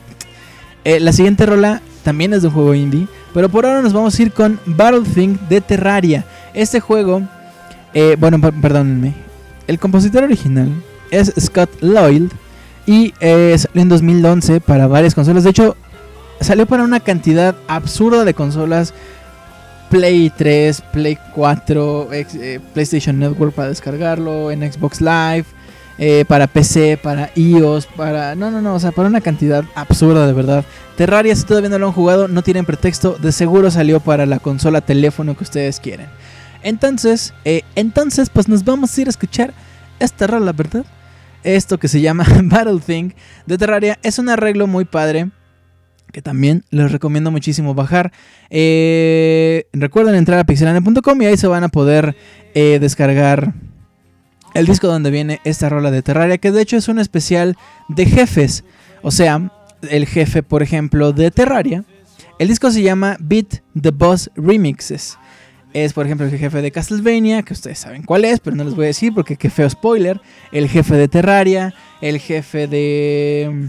eh, la siguiente rola también es de un juego indie, pero por ahora nos vamos a ir con Battlethink de Terraria. Este juego, eh, bueno, per- perdónenme, el compositor original es Scott Lloyd y eh, salió en 2011 para varias consolas. De hecho, salió para una cantidad absurda de consolas. Play 3, Play 4, ex- eh, PlayStation Network para descargarlo, en Xbox Live, eh, para PC, para iOS, para... No, no, no, o sea, para una cantidad absurda de verdad. Terraria, si todavía no lo han jugado, no tienen pretexto, de seguro salió para la consola teléfono que ustedes quieren. Entonces, eh, entonces, pues nos vamos a ir a escuchar esta rola, ¿verdad? Esto que se llama Battle Thing de Terraria es un arreglo muy padre que también les recomiendo muchísimo bajar. Eh, recuerden entrar a pixelania.com y ahí se van a poder eh, descargar el disco donde viene esta rola de Terraria, que de hecho es un especial de jefes. O sea, el jefe, por ejemplo, de Terraria. El disco se llama Beat the Boss Remixes. Es, por ejemplo, el jefe de Castlevania, que ustedes saben cuál es, pero no les voy a decir porque qué feo spoiler. El jefe de Terraria, el jefe de.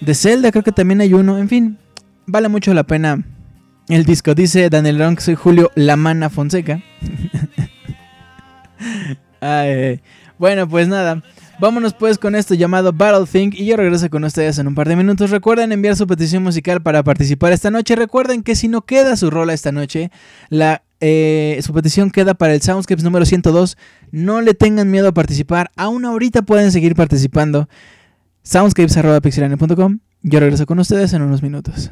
De Zelda, creo que también hay uno. En fin, vale mucho la pena el disco. Dice Daniel Ron que soy Julio Lamana Fonseca. Ay. Bueno, pues nada. Vámonos pues con esto llamado Battle Think y yo regreso con ustedes en un par de minutos. Recuerden enviar su petición musical para participar esta noche. Recuerden que si no queda su rola esta noche, la, eh, su petición queda para el Soundscapes número 102. No le tengan miedo a participar. Aún ahorita pueden seguir participando. Soundscapes.pixelania.com. Yo regreso con ustedes en unos minutos.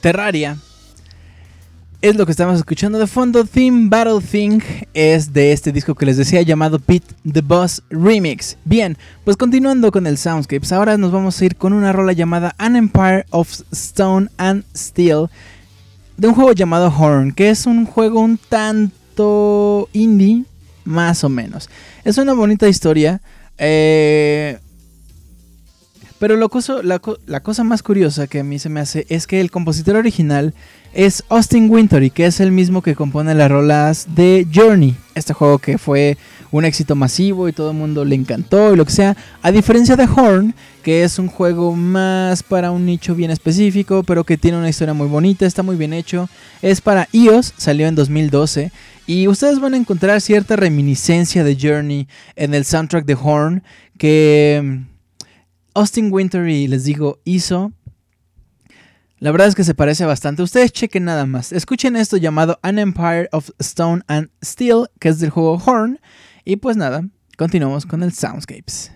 Terraria es lo que estamos escuchando de fondo. Theme Battle Thing es de este disco que les decía llamado Pit the Boss Remix. Bien, pues continuando con el Soundscapes, ahora nos vamos a ir con una rola llamada An Empire of Stone and Steel de un juego llamado Horn, que es un juego un tanto indie, más o menos. Es una bonita historia. Eh, pero lo la, la cosa más curiosa que a mí se me hace es que el compositor original es Austin Wintory, que es el mismo que compone las rolas de Journey, este juego que fue un éxito masivo y todo el mundo le encantó y lo que sea. A diferencia de Horn, que es un juego más para un nicho bien específico, pero que tiene una historia muy bonita, está muy bien hecho. Es para iOS, salió en 2012. Y ustedes van a encontrar cierta reminiscencia de Journey en el soundtrack de Horn, que... Austin Wintory, les digo, hizo La verdad es que se parece bastante. Ustedes chequen nada más. Escuchen esto llamado An Empire of Stone and Steel, que es del juego Horn. Y pues nada, continuamos con el Soundscapes.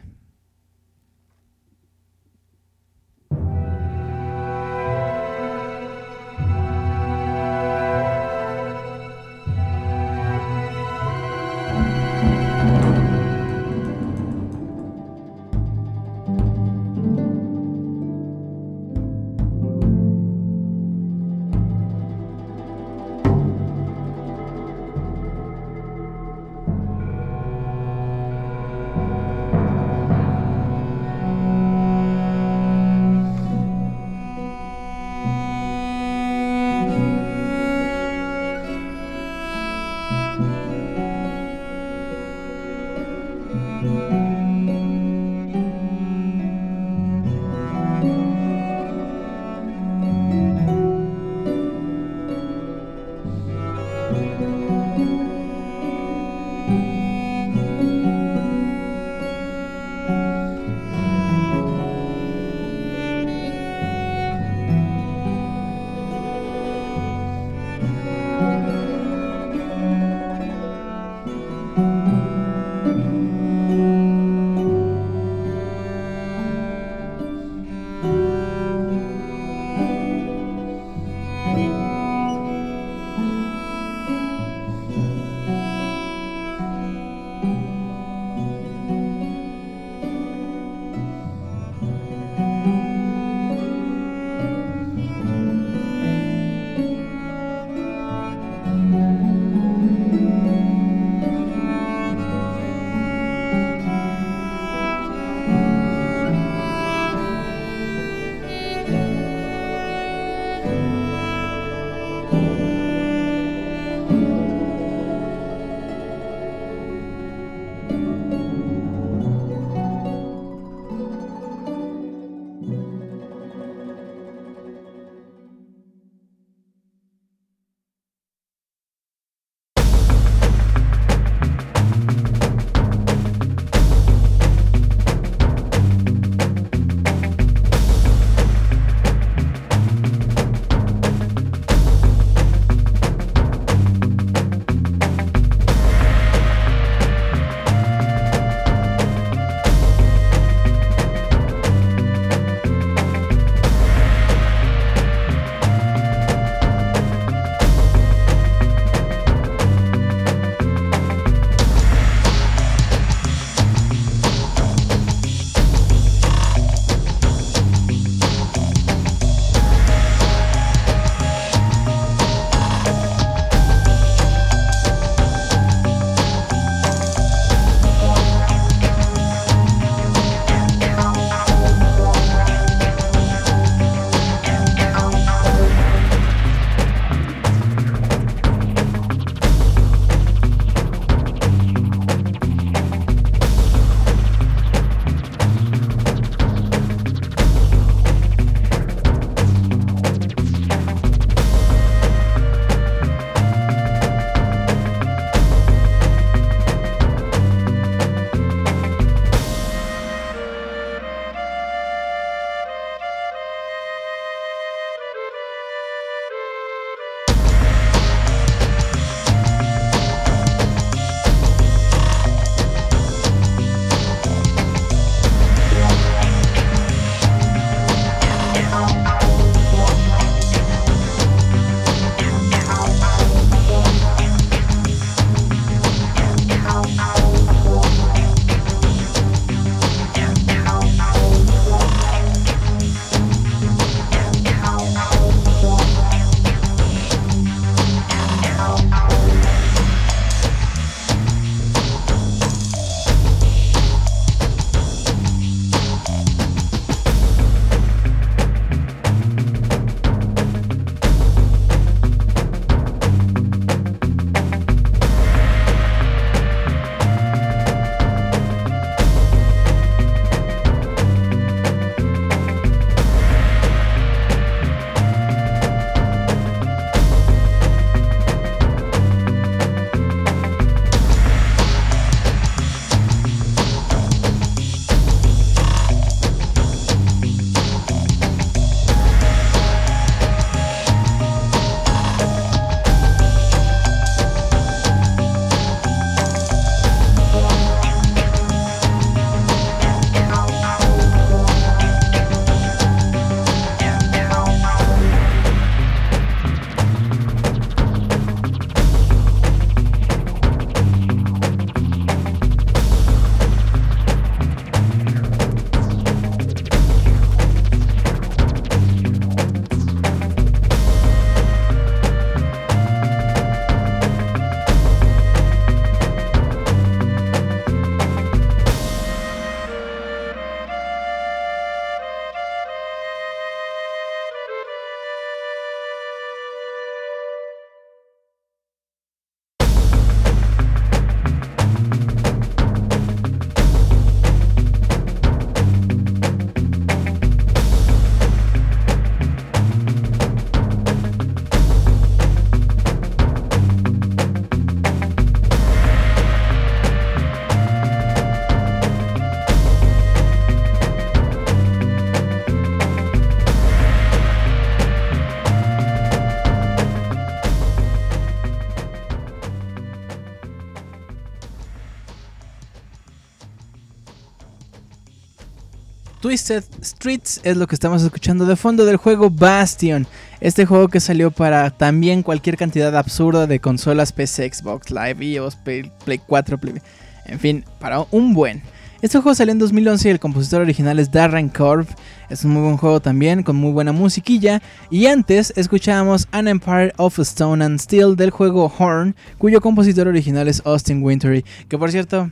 Twisted Streets es lo que estamos escuchando de fondo del juego Bastion. Este juego que salió para también cualquier cantidad absurda de consolas PC, Xbox Live, iOS, Play, Play 4, Play- en fin, para un buen. Este juego salió en 2011 y el compositor original es Darren Korb. Es un muy buen juego también, con muy buena musiquilla. Y antes escuchábamos An Empire of Stone and Steel del juego Horn, cuyo compositor original es Austin Wintory. Que por cierto,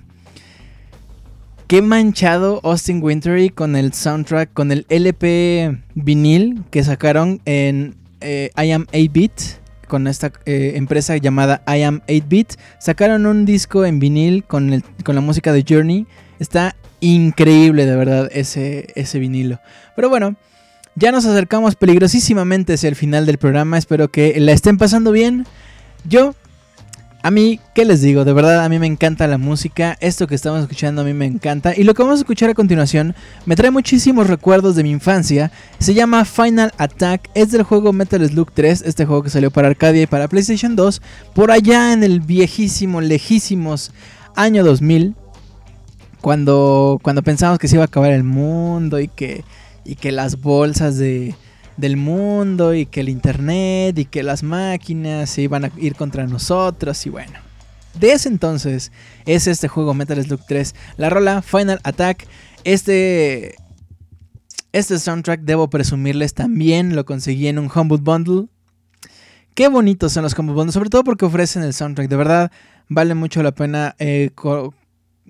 qué manchado Austin Wintory con el soundtrack, con el LP vinil que sacaron en eh, I Am 8-Bit. Con esta eh, empresa llamada I Am 8-Bit. Sacaron un disco en vinil con, con la música de Journey. Está increíble, de verdad, ese, ese vinilo. Pero bueno, ya nos acercamos peligrosísimamente hacia el final del programa. Espero que la estén pasando bien. Yo, a mí, ¿qué les digo? De verdad, a mí me encanta la música. Esto que estamos escuchando a mí me encanta. Y lo que vamos a escuchar a continuación me trae muchísimos recuerdos de mi infancia. Se llama Final Attack. Es del juego Metal Slug 3. Este juego que salió para Arcadia y para PlayStation 2. Por allá en el viejísimo, lejísimos año 2000 cuando, cuando pensamos que se iba a acabar el mundo y que, y que las bolsas de, del mundo y que el internet y que las máquinas se iban a ir contra nosotros y bueno. De ese entonces es este juego Metal Slug 3, la rola Final Attack, este... Este soundtrack debo presumirles también lo conseguí en un Humble Bundle. Qué bonitos son los Humble Bundles, sobre todo porque ofrecen el soundtrack. De verdad, vale mucho la pena eh,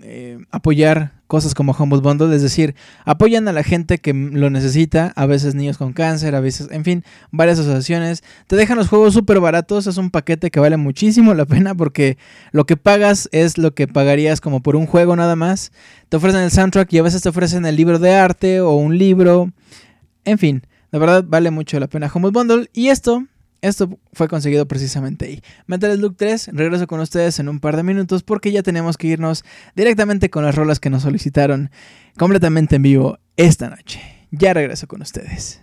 eh, apoyar cosas como Humble Bundle, es decir, apoyan a la gente que lo necesita, a veces niños con cáncer, a veces, en fin, varias asociaciones. Te dejan los juegos súper baratos, es un paquete que vale muchísimo la pena porque lo que pagas es lo que pagarías como por un juego nada más. Te ofrecen el soundtrack y a veces te ofrecen el libro de arte o un libro. En fin, de verdad vale mucho la pena Humble Bundle. Y esto, esto fue conseguido precisamente ahí. Metal Slug 3, regreso con ustedes en un par de minutos porque ya tenemos que irnos directamente con las rolas que nos solicitaron completamente en vivo esta noche. Ya regreso con ustedes.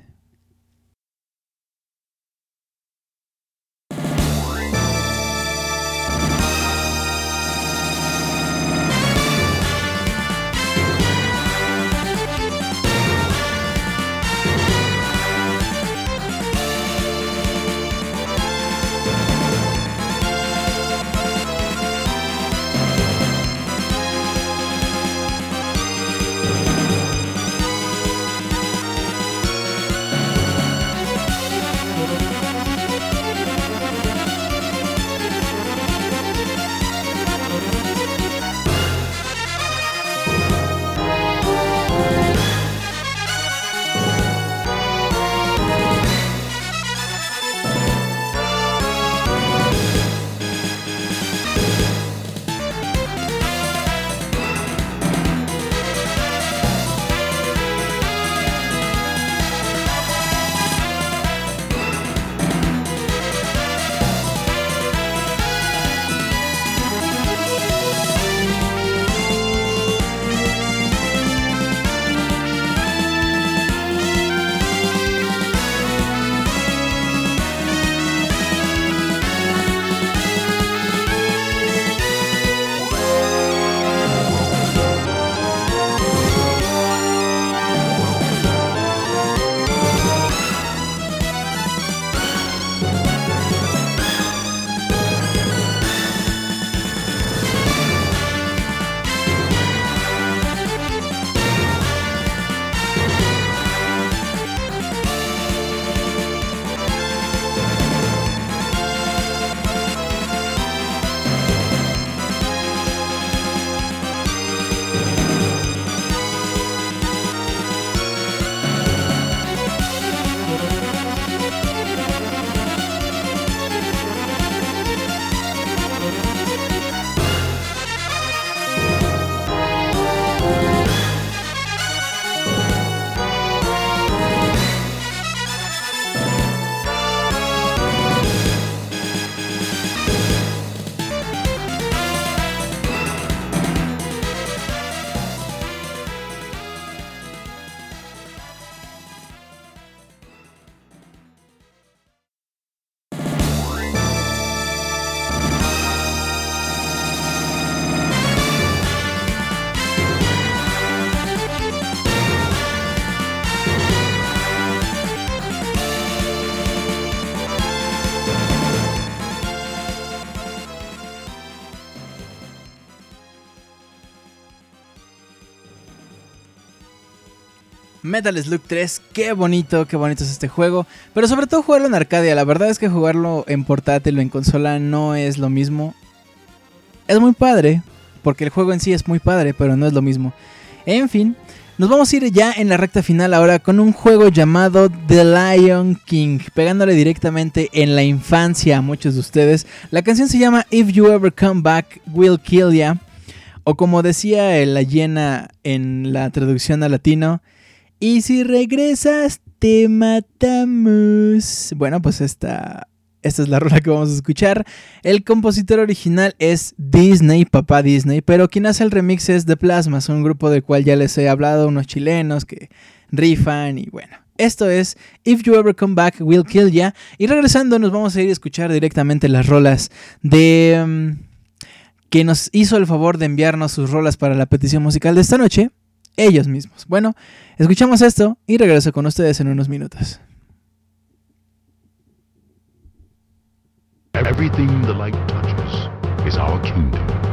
Metal Slug 3, qué bonito, qué bonito es este juego. Pero sobre todo jugarlo en Arcadia. La verdad es que jugarlo en portátil o en consola no es lo mismo. Es muy padre, porque el juego en sí es muy padre, pero no es lo mismo. En fin, nos vamos a ir ya en la recta final ahora con un juego llamado The Lion King, pegándole directamente en la infancia a muchos de ustedes. La canción se llama If You Ever Come Back, We'll Kill Ya. O como decía la llena en la traducción al latino, y si regresas te matamos. Bueno, pues esta, esta es la rola que vamos a escuchar. El compositor original es Disney, papá Disney, pero quien hace el remix es The Plasmas, un grupo del cual ya les he hablado, unos chilenos que rifan y bueno. Esto es If You Ever Come Back, We'll Kill Ya. Y regresando nos vamos a ir a escuchar directamente las rolas de... mm, que nos hizo el favor de enviarnos sus rolas para la petición musical de esta noche, ellos mismos. Bueno, escuchamos esto y regreso con ustedes en unos minutos. Everything the light touches is our kingdom.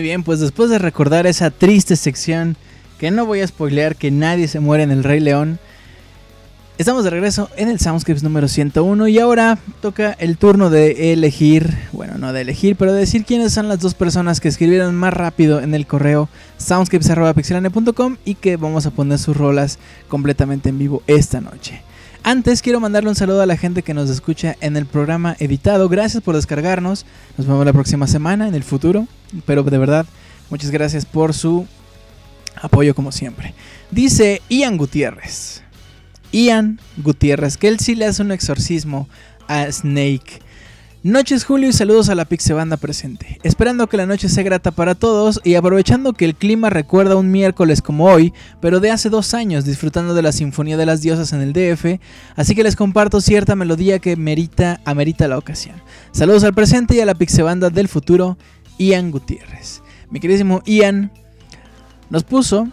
Muy bien, pues después de recordar esa triste sección que no voy a spoilear que nadie se muere en el Rey León, estamos de regreso en el Soundscapes número 101 y ahora toca el turno de elegir, bueno, no de elegir, pero de decir quiénes son las dos personas que escribieron más rápido en el correo soundscapes.pixelane.com y que vamos a poner sus rolas completamente en vivo esta noche. Antes quiero mandarle un saludo a la gente que nos escucha en el programa editado. Gracias por descargarnos. Nos vemos la próxima semana en el futuro. Pero de verdad, muchas gracias por su apoyo como siempre. Dice Ian Gutiérrez. Ian Gutiérrez, que él sí le hace un exorcismo a Snake. Noches Julio y saludos a la Pixe Banda presente. Esperando que la noche sea grata para todos y aprovechando que el clima recuerda un miércoles como hoy, pero de hace dos años disfrutando de la Sinfonía de las Diosas en el DF, así que les comparto cierta melodía que merita, amerita la ocasión. Saludos al presente y a la Pixe Banda del futuro, Ian Gutiérrez. Mi queridísimo Ian nos puso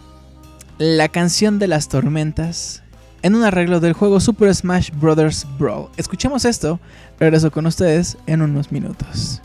la canción de las tormentas en un arreglo del juego Super Smash Bros. Brawl. Escuchemos esto, regreso con ustedes en unos minutos.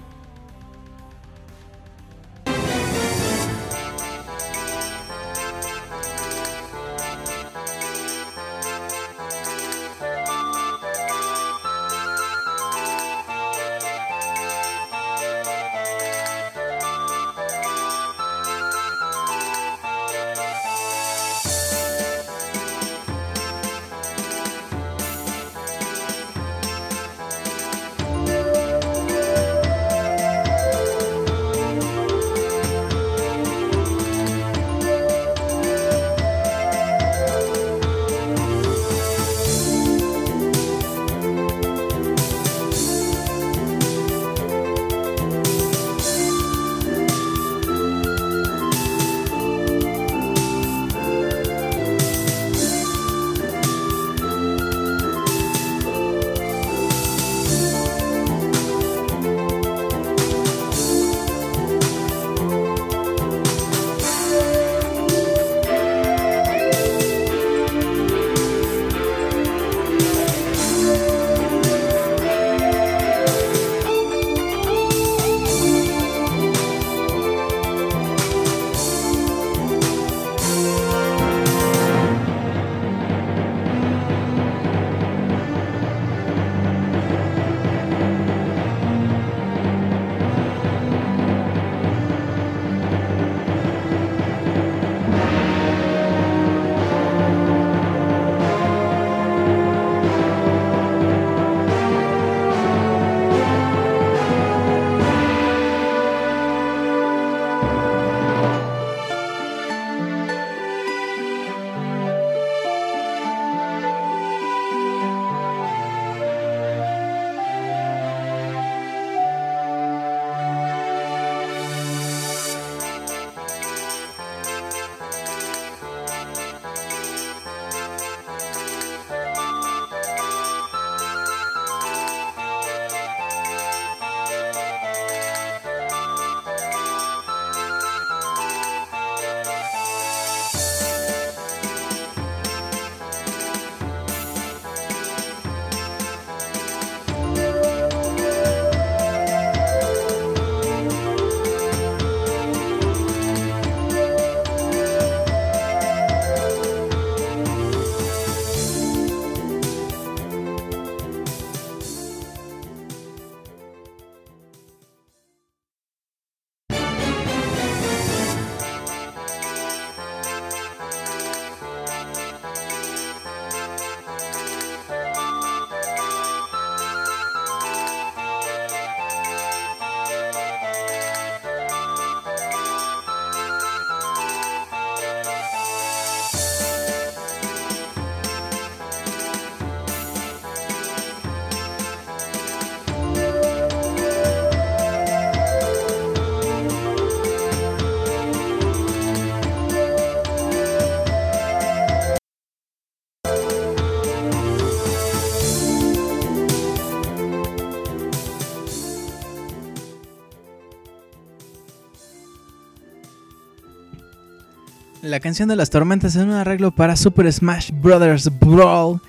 La canción de las tormentas en un arreglo para Super Smash Brothers Brawl.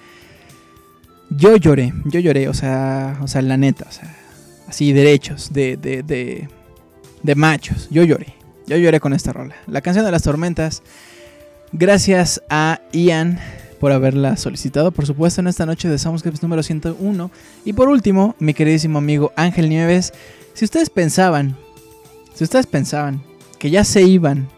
Yo lloré, yo lloré, o sea, o sea, la neta, o sea, así derechos de, de, de, de machos. Yo lloré, yo lloré con esta rola. La canción de las tormentas. Gracias a Ian por haberla solicitado, por supuesto, en esta noche de Soundscapes número 101. Y por último, mi queridísimo amigo Ángel Nieves, si ustedes pensaban, si ustedes pensaban que ya se iban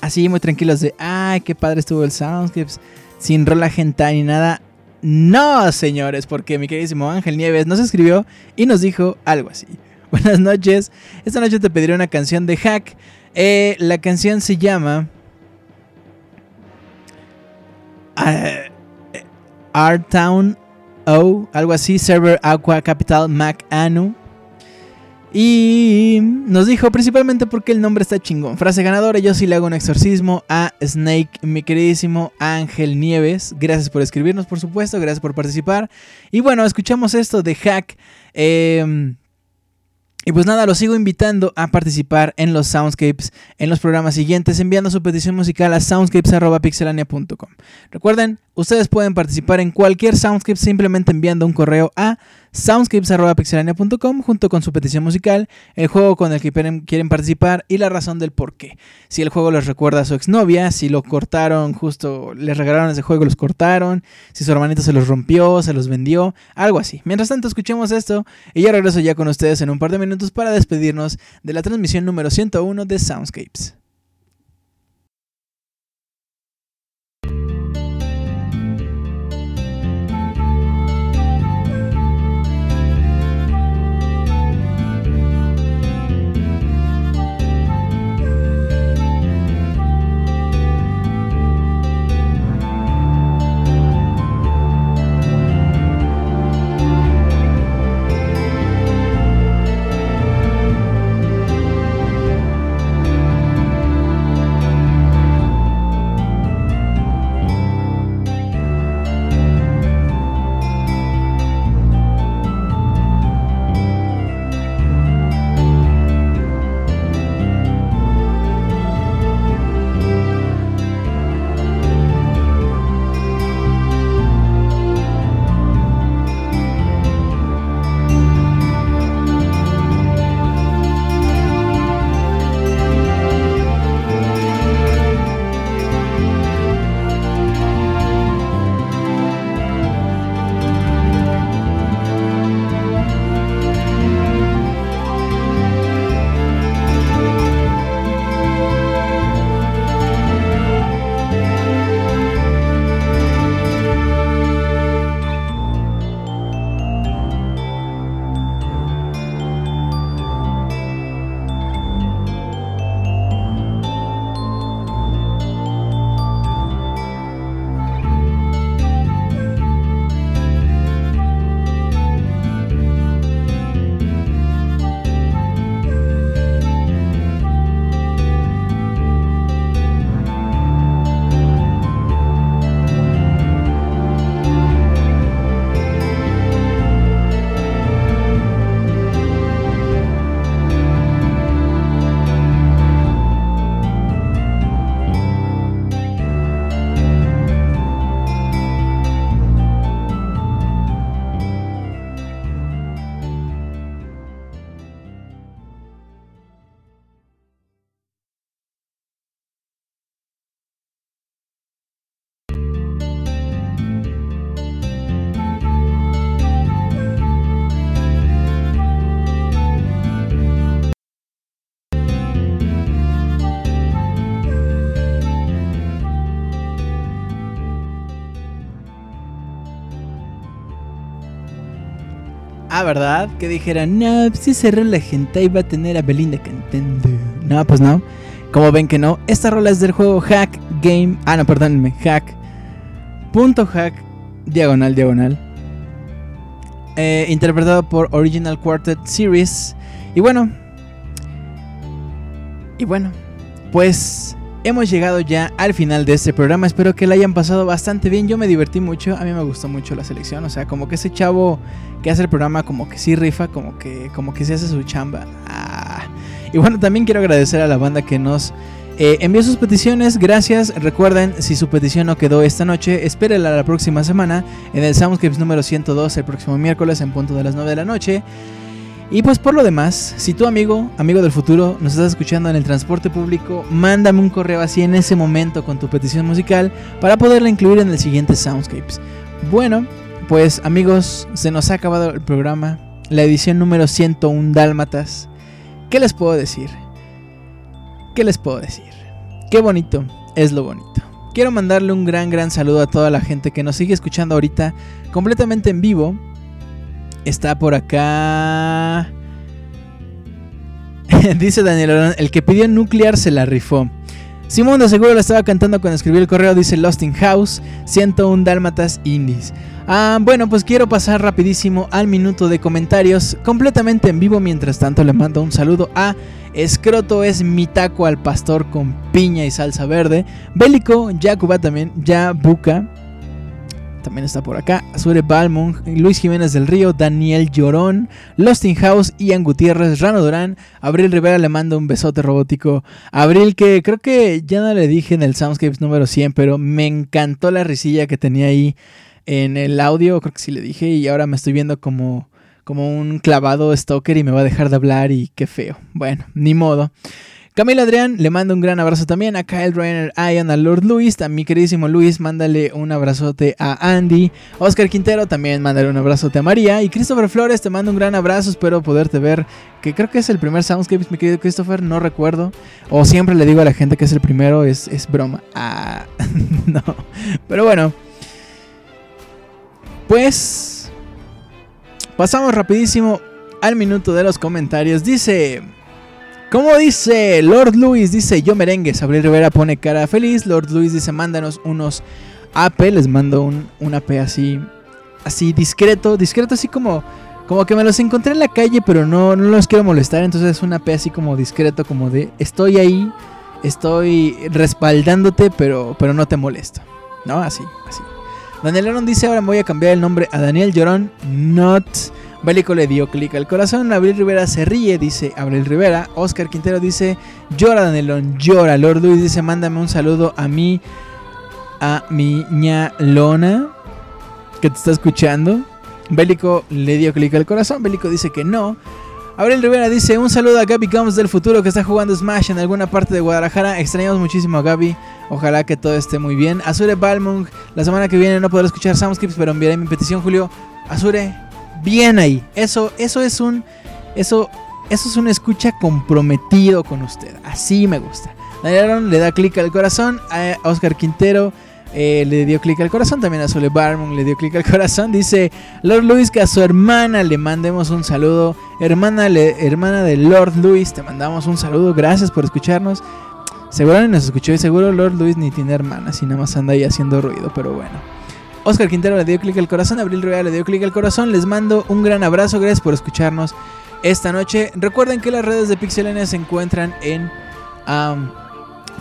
así muy tranquilos de, ay, qué padre estuvo el Soundscapes, sin rola hentai ni nada. No, señores, porque mi queridísimo Ángel Nieves nos escribió y nos dijo algo así. Buenas noches, esta noche te pediré una canción de Hack. Eh, la canción se llama... Uh, Town O, algo así, Server Aqua Capital Mac Anu. Y nos dijo principalmente porque el nombre está chingón. Frase ganadora, yo sí le hago un exorcismo a Snake, mi queridísimo Ángel Nieves. Gracias por escribirnos, por supuesto, gracias por participar. Y bueno, escuchamos esto de Hack. Eh, y pues nada, los sigo invitando a participar en los Soundscapes en los programas siguientes, enviando su petición musical a soundscapes.pixelania.com. Recuerden, ustedes pueden participar en cualquier Soundscape simplemente enviando un correo a soundscapes.pixelania.com junto con su petición musical, el juego con el que quieren, participar y la razón del por qué. Si el juego les recuerda a su exnovia, si lo cortaron, justo les regalaron ese juego los cortaron, si su hermanito se los rompió, se los vendió, algo así. Mientras tanto, escuchemos esto y yo regreso ya con ustedes en un par de minutos para despedirnos de la transmisión número 101 de Soundscapes. Ah, ¿verdad? Que dijeran, no, si cerró la gente y va a tener a Belinda cantando. No, pues no. Como ven que no, esta rola es del juego Hack Game. Ah, no, perdónenme, Hack. Punto hack, diagonal, diagonal. Eh, interpretado por Original Quartet Series. Y bueno. Y bueno, pues hemos llegado ya al final de este programa. Espero que la hayan pasado bastante bien. Yo me divertí mucho. A mí me gustó mucho la selección. O sea, como que ese chavo que hace el programa como que sí rifa, como que, como que se hace su chamba. Ah. Y bueno, también quiero agradecer a la banda que nos Eh, envió sus peticiones, gracias. Recuerden, si su petición no quedó esta noche, espérela la próxima semana en el Soundscapes número 102, el próximo miércoles en punto de las 9 de la noche. Y pues por lo demás, si tu amigo, amigo del futuro, nos estás escuchando en el transporte público, mándame un correo así en ese momento con tu petición musical para poderla incluir en el siguiente Soundscapes. Bueno, pues amigos, se nos ha acabado el programa, la edición número 101 Dálmatas. ¿Qué les puedo decir? ¿Qué les puedo decir? Qué bonito es lo bonito. Quiero mandarle un gran, gran saludo a toda la gente que nos sigue escuchando ahorita completamente en vivo. Está por acá. Dice Daniel Orón, el que pidió nuclear se la rifó. Simón de seguro la estaba cantando cuando escribió el correo, dice Lost in House, 101 Dálmatas Indies. Ah, bueno, pues quiero pasar rapidísimo al minuto de comentarios, completamente en vivo. Mientras tanto, le mando un saludo a Escroto es mi taco al pastor con piña y salsa verde. Bélico, Yacuba también, Yabuca. También está por acá. Azure Balmung, Luis Jiménez del Río, Daniel Llorón, Lostin House, Ian Gutiérrez, Rano Durán, Abril Rivera le mando un besote robótico. Abril que creo que ya no le dije en el Soundscapes número 100, pero me encantó la risilla que tenía ahí en el audio, creo que sí le dije, y ahora me estoy viendo como, como un clavado stalker y me va a dejar de hablar y qué feo. Bueno, ni modo. Camila Adrián le mando un gran abrazo también. A Kyle Rainer, Ian, a Lord Luis, a mi queridísimo Luis, mándale un abrazote a Andy, Oscar Quintero también mándale un abrazote a María. Y Christopher Flores te mando un gran abrazo, espero poderte ver, que creo que es el primer Soundscapes, mi querido Christopher, no recuerdo, o siempre le digo a la gente que es el primero, es, es broma, ah, no, pero bueno, pues pasamos rapidísimo al minuto de los comentarios, dice... Como dice Lord Luis, dice yo merengues. Abril Rivera pone cara feliz. Lord Luis dice mándanos unos AP. Les mando un, un AP así, así discreto, discreto así como, como que me los encontré en la calle, pero no, no los quiero molestar. Entonces es un AP así como discreto, como de estoy ahí, estoy respaldándote, pero, pero no te molesto. ¿No? Así, así. Daniel Aaron dice ahora me voy a cambiar el nombre a Daniel Llorón, not... Bélico le dio clic al corazón. Abril Rivera se ríe, dice Abril Rivera. Oscar Quintero dice: Llora, Danelón, llora. Lord Luis dice: Mándame un saludo a mí, a mi ña Lona, que te está escuchando. Bélico le dio clic al corazón. Bélico dice que no. Abril Rivera dice: Un saludo a Gaby Combs del futuro que está jugando Smash en alguna parte de Guadalajara. Extrañamos muchísimo a Gaby. Ojalá que todo esté muy bien. Azure Balmung, la semana que viene no podré escuchar Soundscripts, pero enviaré mi petición, Julio. Azure, bien ahí. Eso, eso es un. Eso, eso es un escucha comprometido con usted. Así me gusta. Daniel le da clic al corazón. A Oscar Quintero eh, le dio clic al corazón. También a Sole Barmon le dio clic al corazón. Dice Lord Luis que a su hermana le mandemos un saludo. Hermana, le- hermana de Lord Luis, te mandamos un saludo. Gracias por escucharnos. Seguro ni nos escuchó y seguro Lord Luis ni tiene hermanas y nada más anda ahí haciendo ruido, pero bueno. Oscar Quintero le dio clic al corazón, Abril Rivera le dio clic al corazón. Les mando un gran abrazo, gracias por escucharnos esta noche. Recuerden que las redes de Pixelania se encuentran en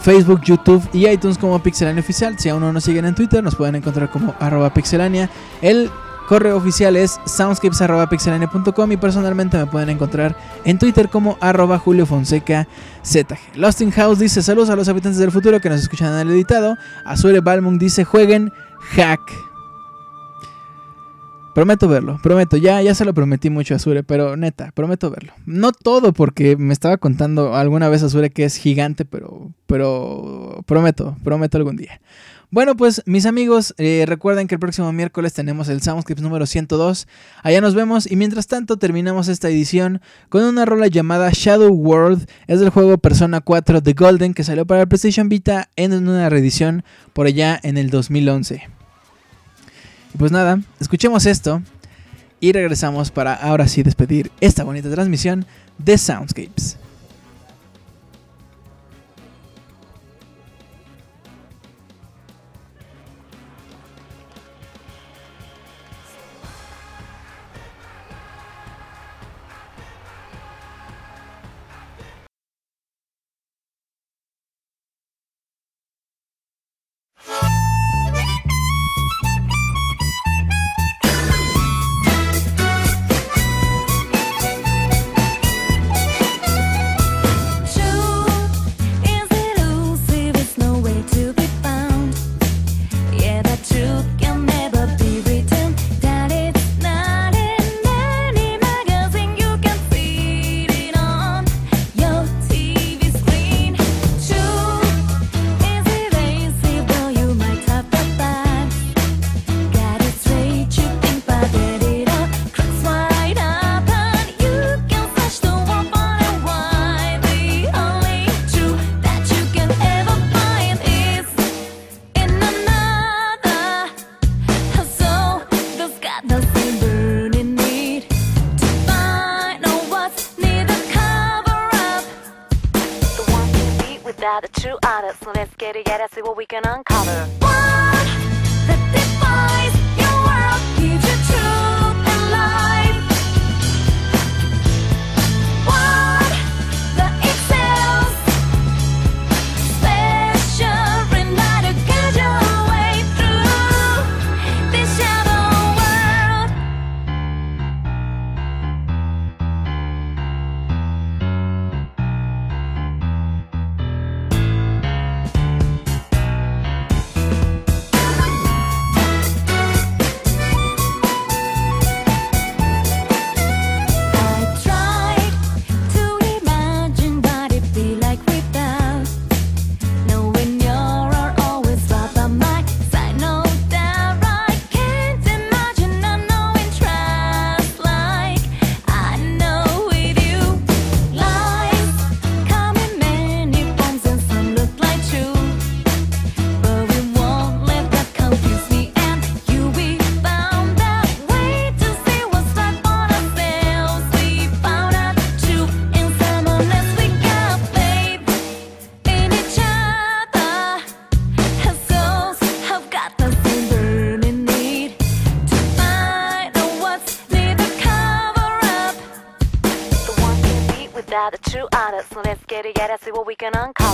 Facebook, YouTube y iTunes como Pixelania Oficial. Si aún no nos siguen en Twitter, nos pueden encontrar como arroba pixelania. El correo oficial es soundscapes.pixelania.com y personalmente me pueden encontrar en Twitter como arroba Julio Fonseca ZG. Lost in House dice saludos a los habitantes del futuro que nos escuchan en el editado. Azure Balmung dice jueguen hack. Prometo verlo, prometo, ya, ya se lo prometí mucho a Azure, pero neta, prometo verlo. No todo, porque me estaba contando alguna vez Azure que es gigante, pero, pero prometo, prometo algún día. Bueno, pues mis amigos, eh, recuerden que el próximo miércoles tenemos el Soundscripts número 102. Allá nos vemos y mientras tanto terminamos esta edición con una rola llamada Shadow World. Es del juego Persona 4 The Golden que salió para el PlayStation Vita en una reedición por allá en el 2011. Pues nada, escuchemos esto y regresamos para ahora sí despedir esta bonita transmisión de Soundscapes. Can uncover. on.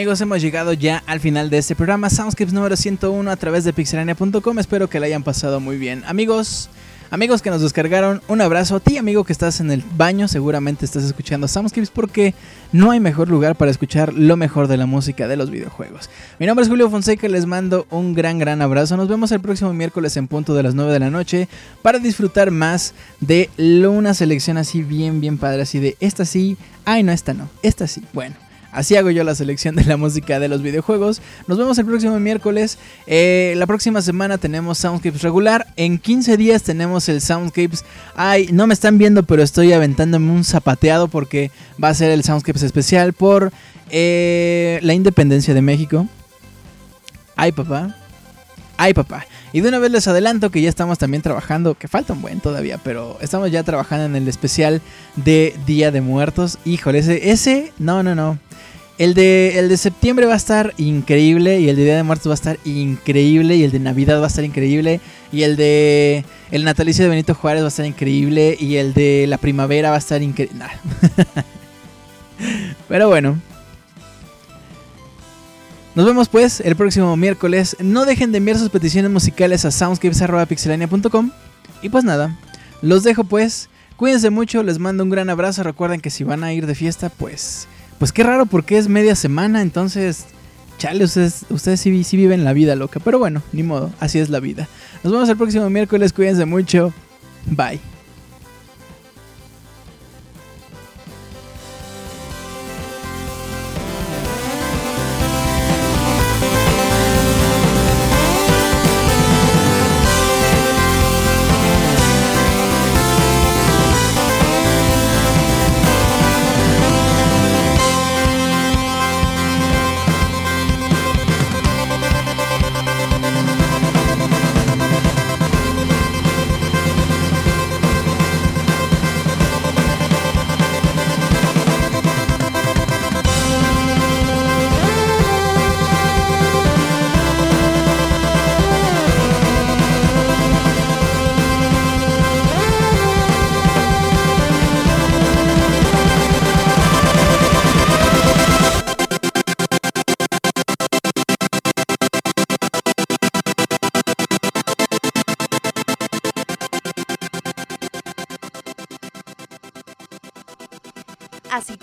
Amigos, hemos llegado ya al final de este programa Soundscapes número 101 a través de pixelania.com. Espero que la hayan pasado muy bien. Amigos, amigos que nos descargaron, un abrazo a ti, amigo que estás en el baño. Seguramente estás escuchando Soundscapes porque no hay mejor lugar para escuchar lo mejor de la música de los videojuegos. Mi nombre es Julio Fonseca les mando un gran, gran abrazo. Nos vemos el próximo miércoles en punto de las 9 de la noche para disfrutar más de una selección así bien, bien padre. Así de esta sí, ay, no, esta no, esta sí. Bueno. Así hago yo la selección de la música de los videojuegos. Nos vemos el próximo miércoles. Eh, la próxima semana tenemos Soundscapes regular. En 15 días tenemos el Soundscapes. Ay, no me están viendo, pero estoy aventándome un zapateado porque va a ser el Soundscapes especial por eh, la independencia de México. Ay, papá. Ay, papá. Y de una vez les adelanto que ya estamos también trabajando, que falta un buen todavía, pero estamos ya trabajando en el especial de Día de Muertos. Híjole, ese, ese no, no, no. El de, el de septiembre va a estar increíble y el de Día de Muertos va a estar increíble y el de Navidad va a estar increíble y el de el natalicio de Benito Juárez va a estar increíble y el de la primavera va a estar increíble. Pero bueno. Nos vemos pues el próximo miércoles. No dejen de enviar sus peticiones musicales a soundscapes.pixelania.com. Y pues nada, los dejo pues. Cuídense mucho, les mando un gran abrazo. Recuerden que si van a ir de fiesta, pues. Pues qué raro porque es media semana, entonces. Chale, ustedes, ustedes sí, sí viven la vida loca. Pero bueno, ni modo, así es la vida. Nos vemos el próximo miércoles, cuídense mucho. Bye.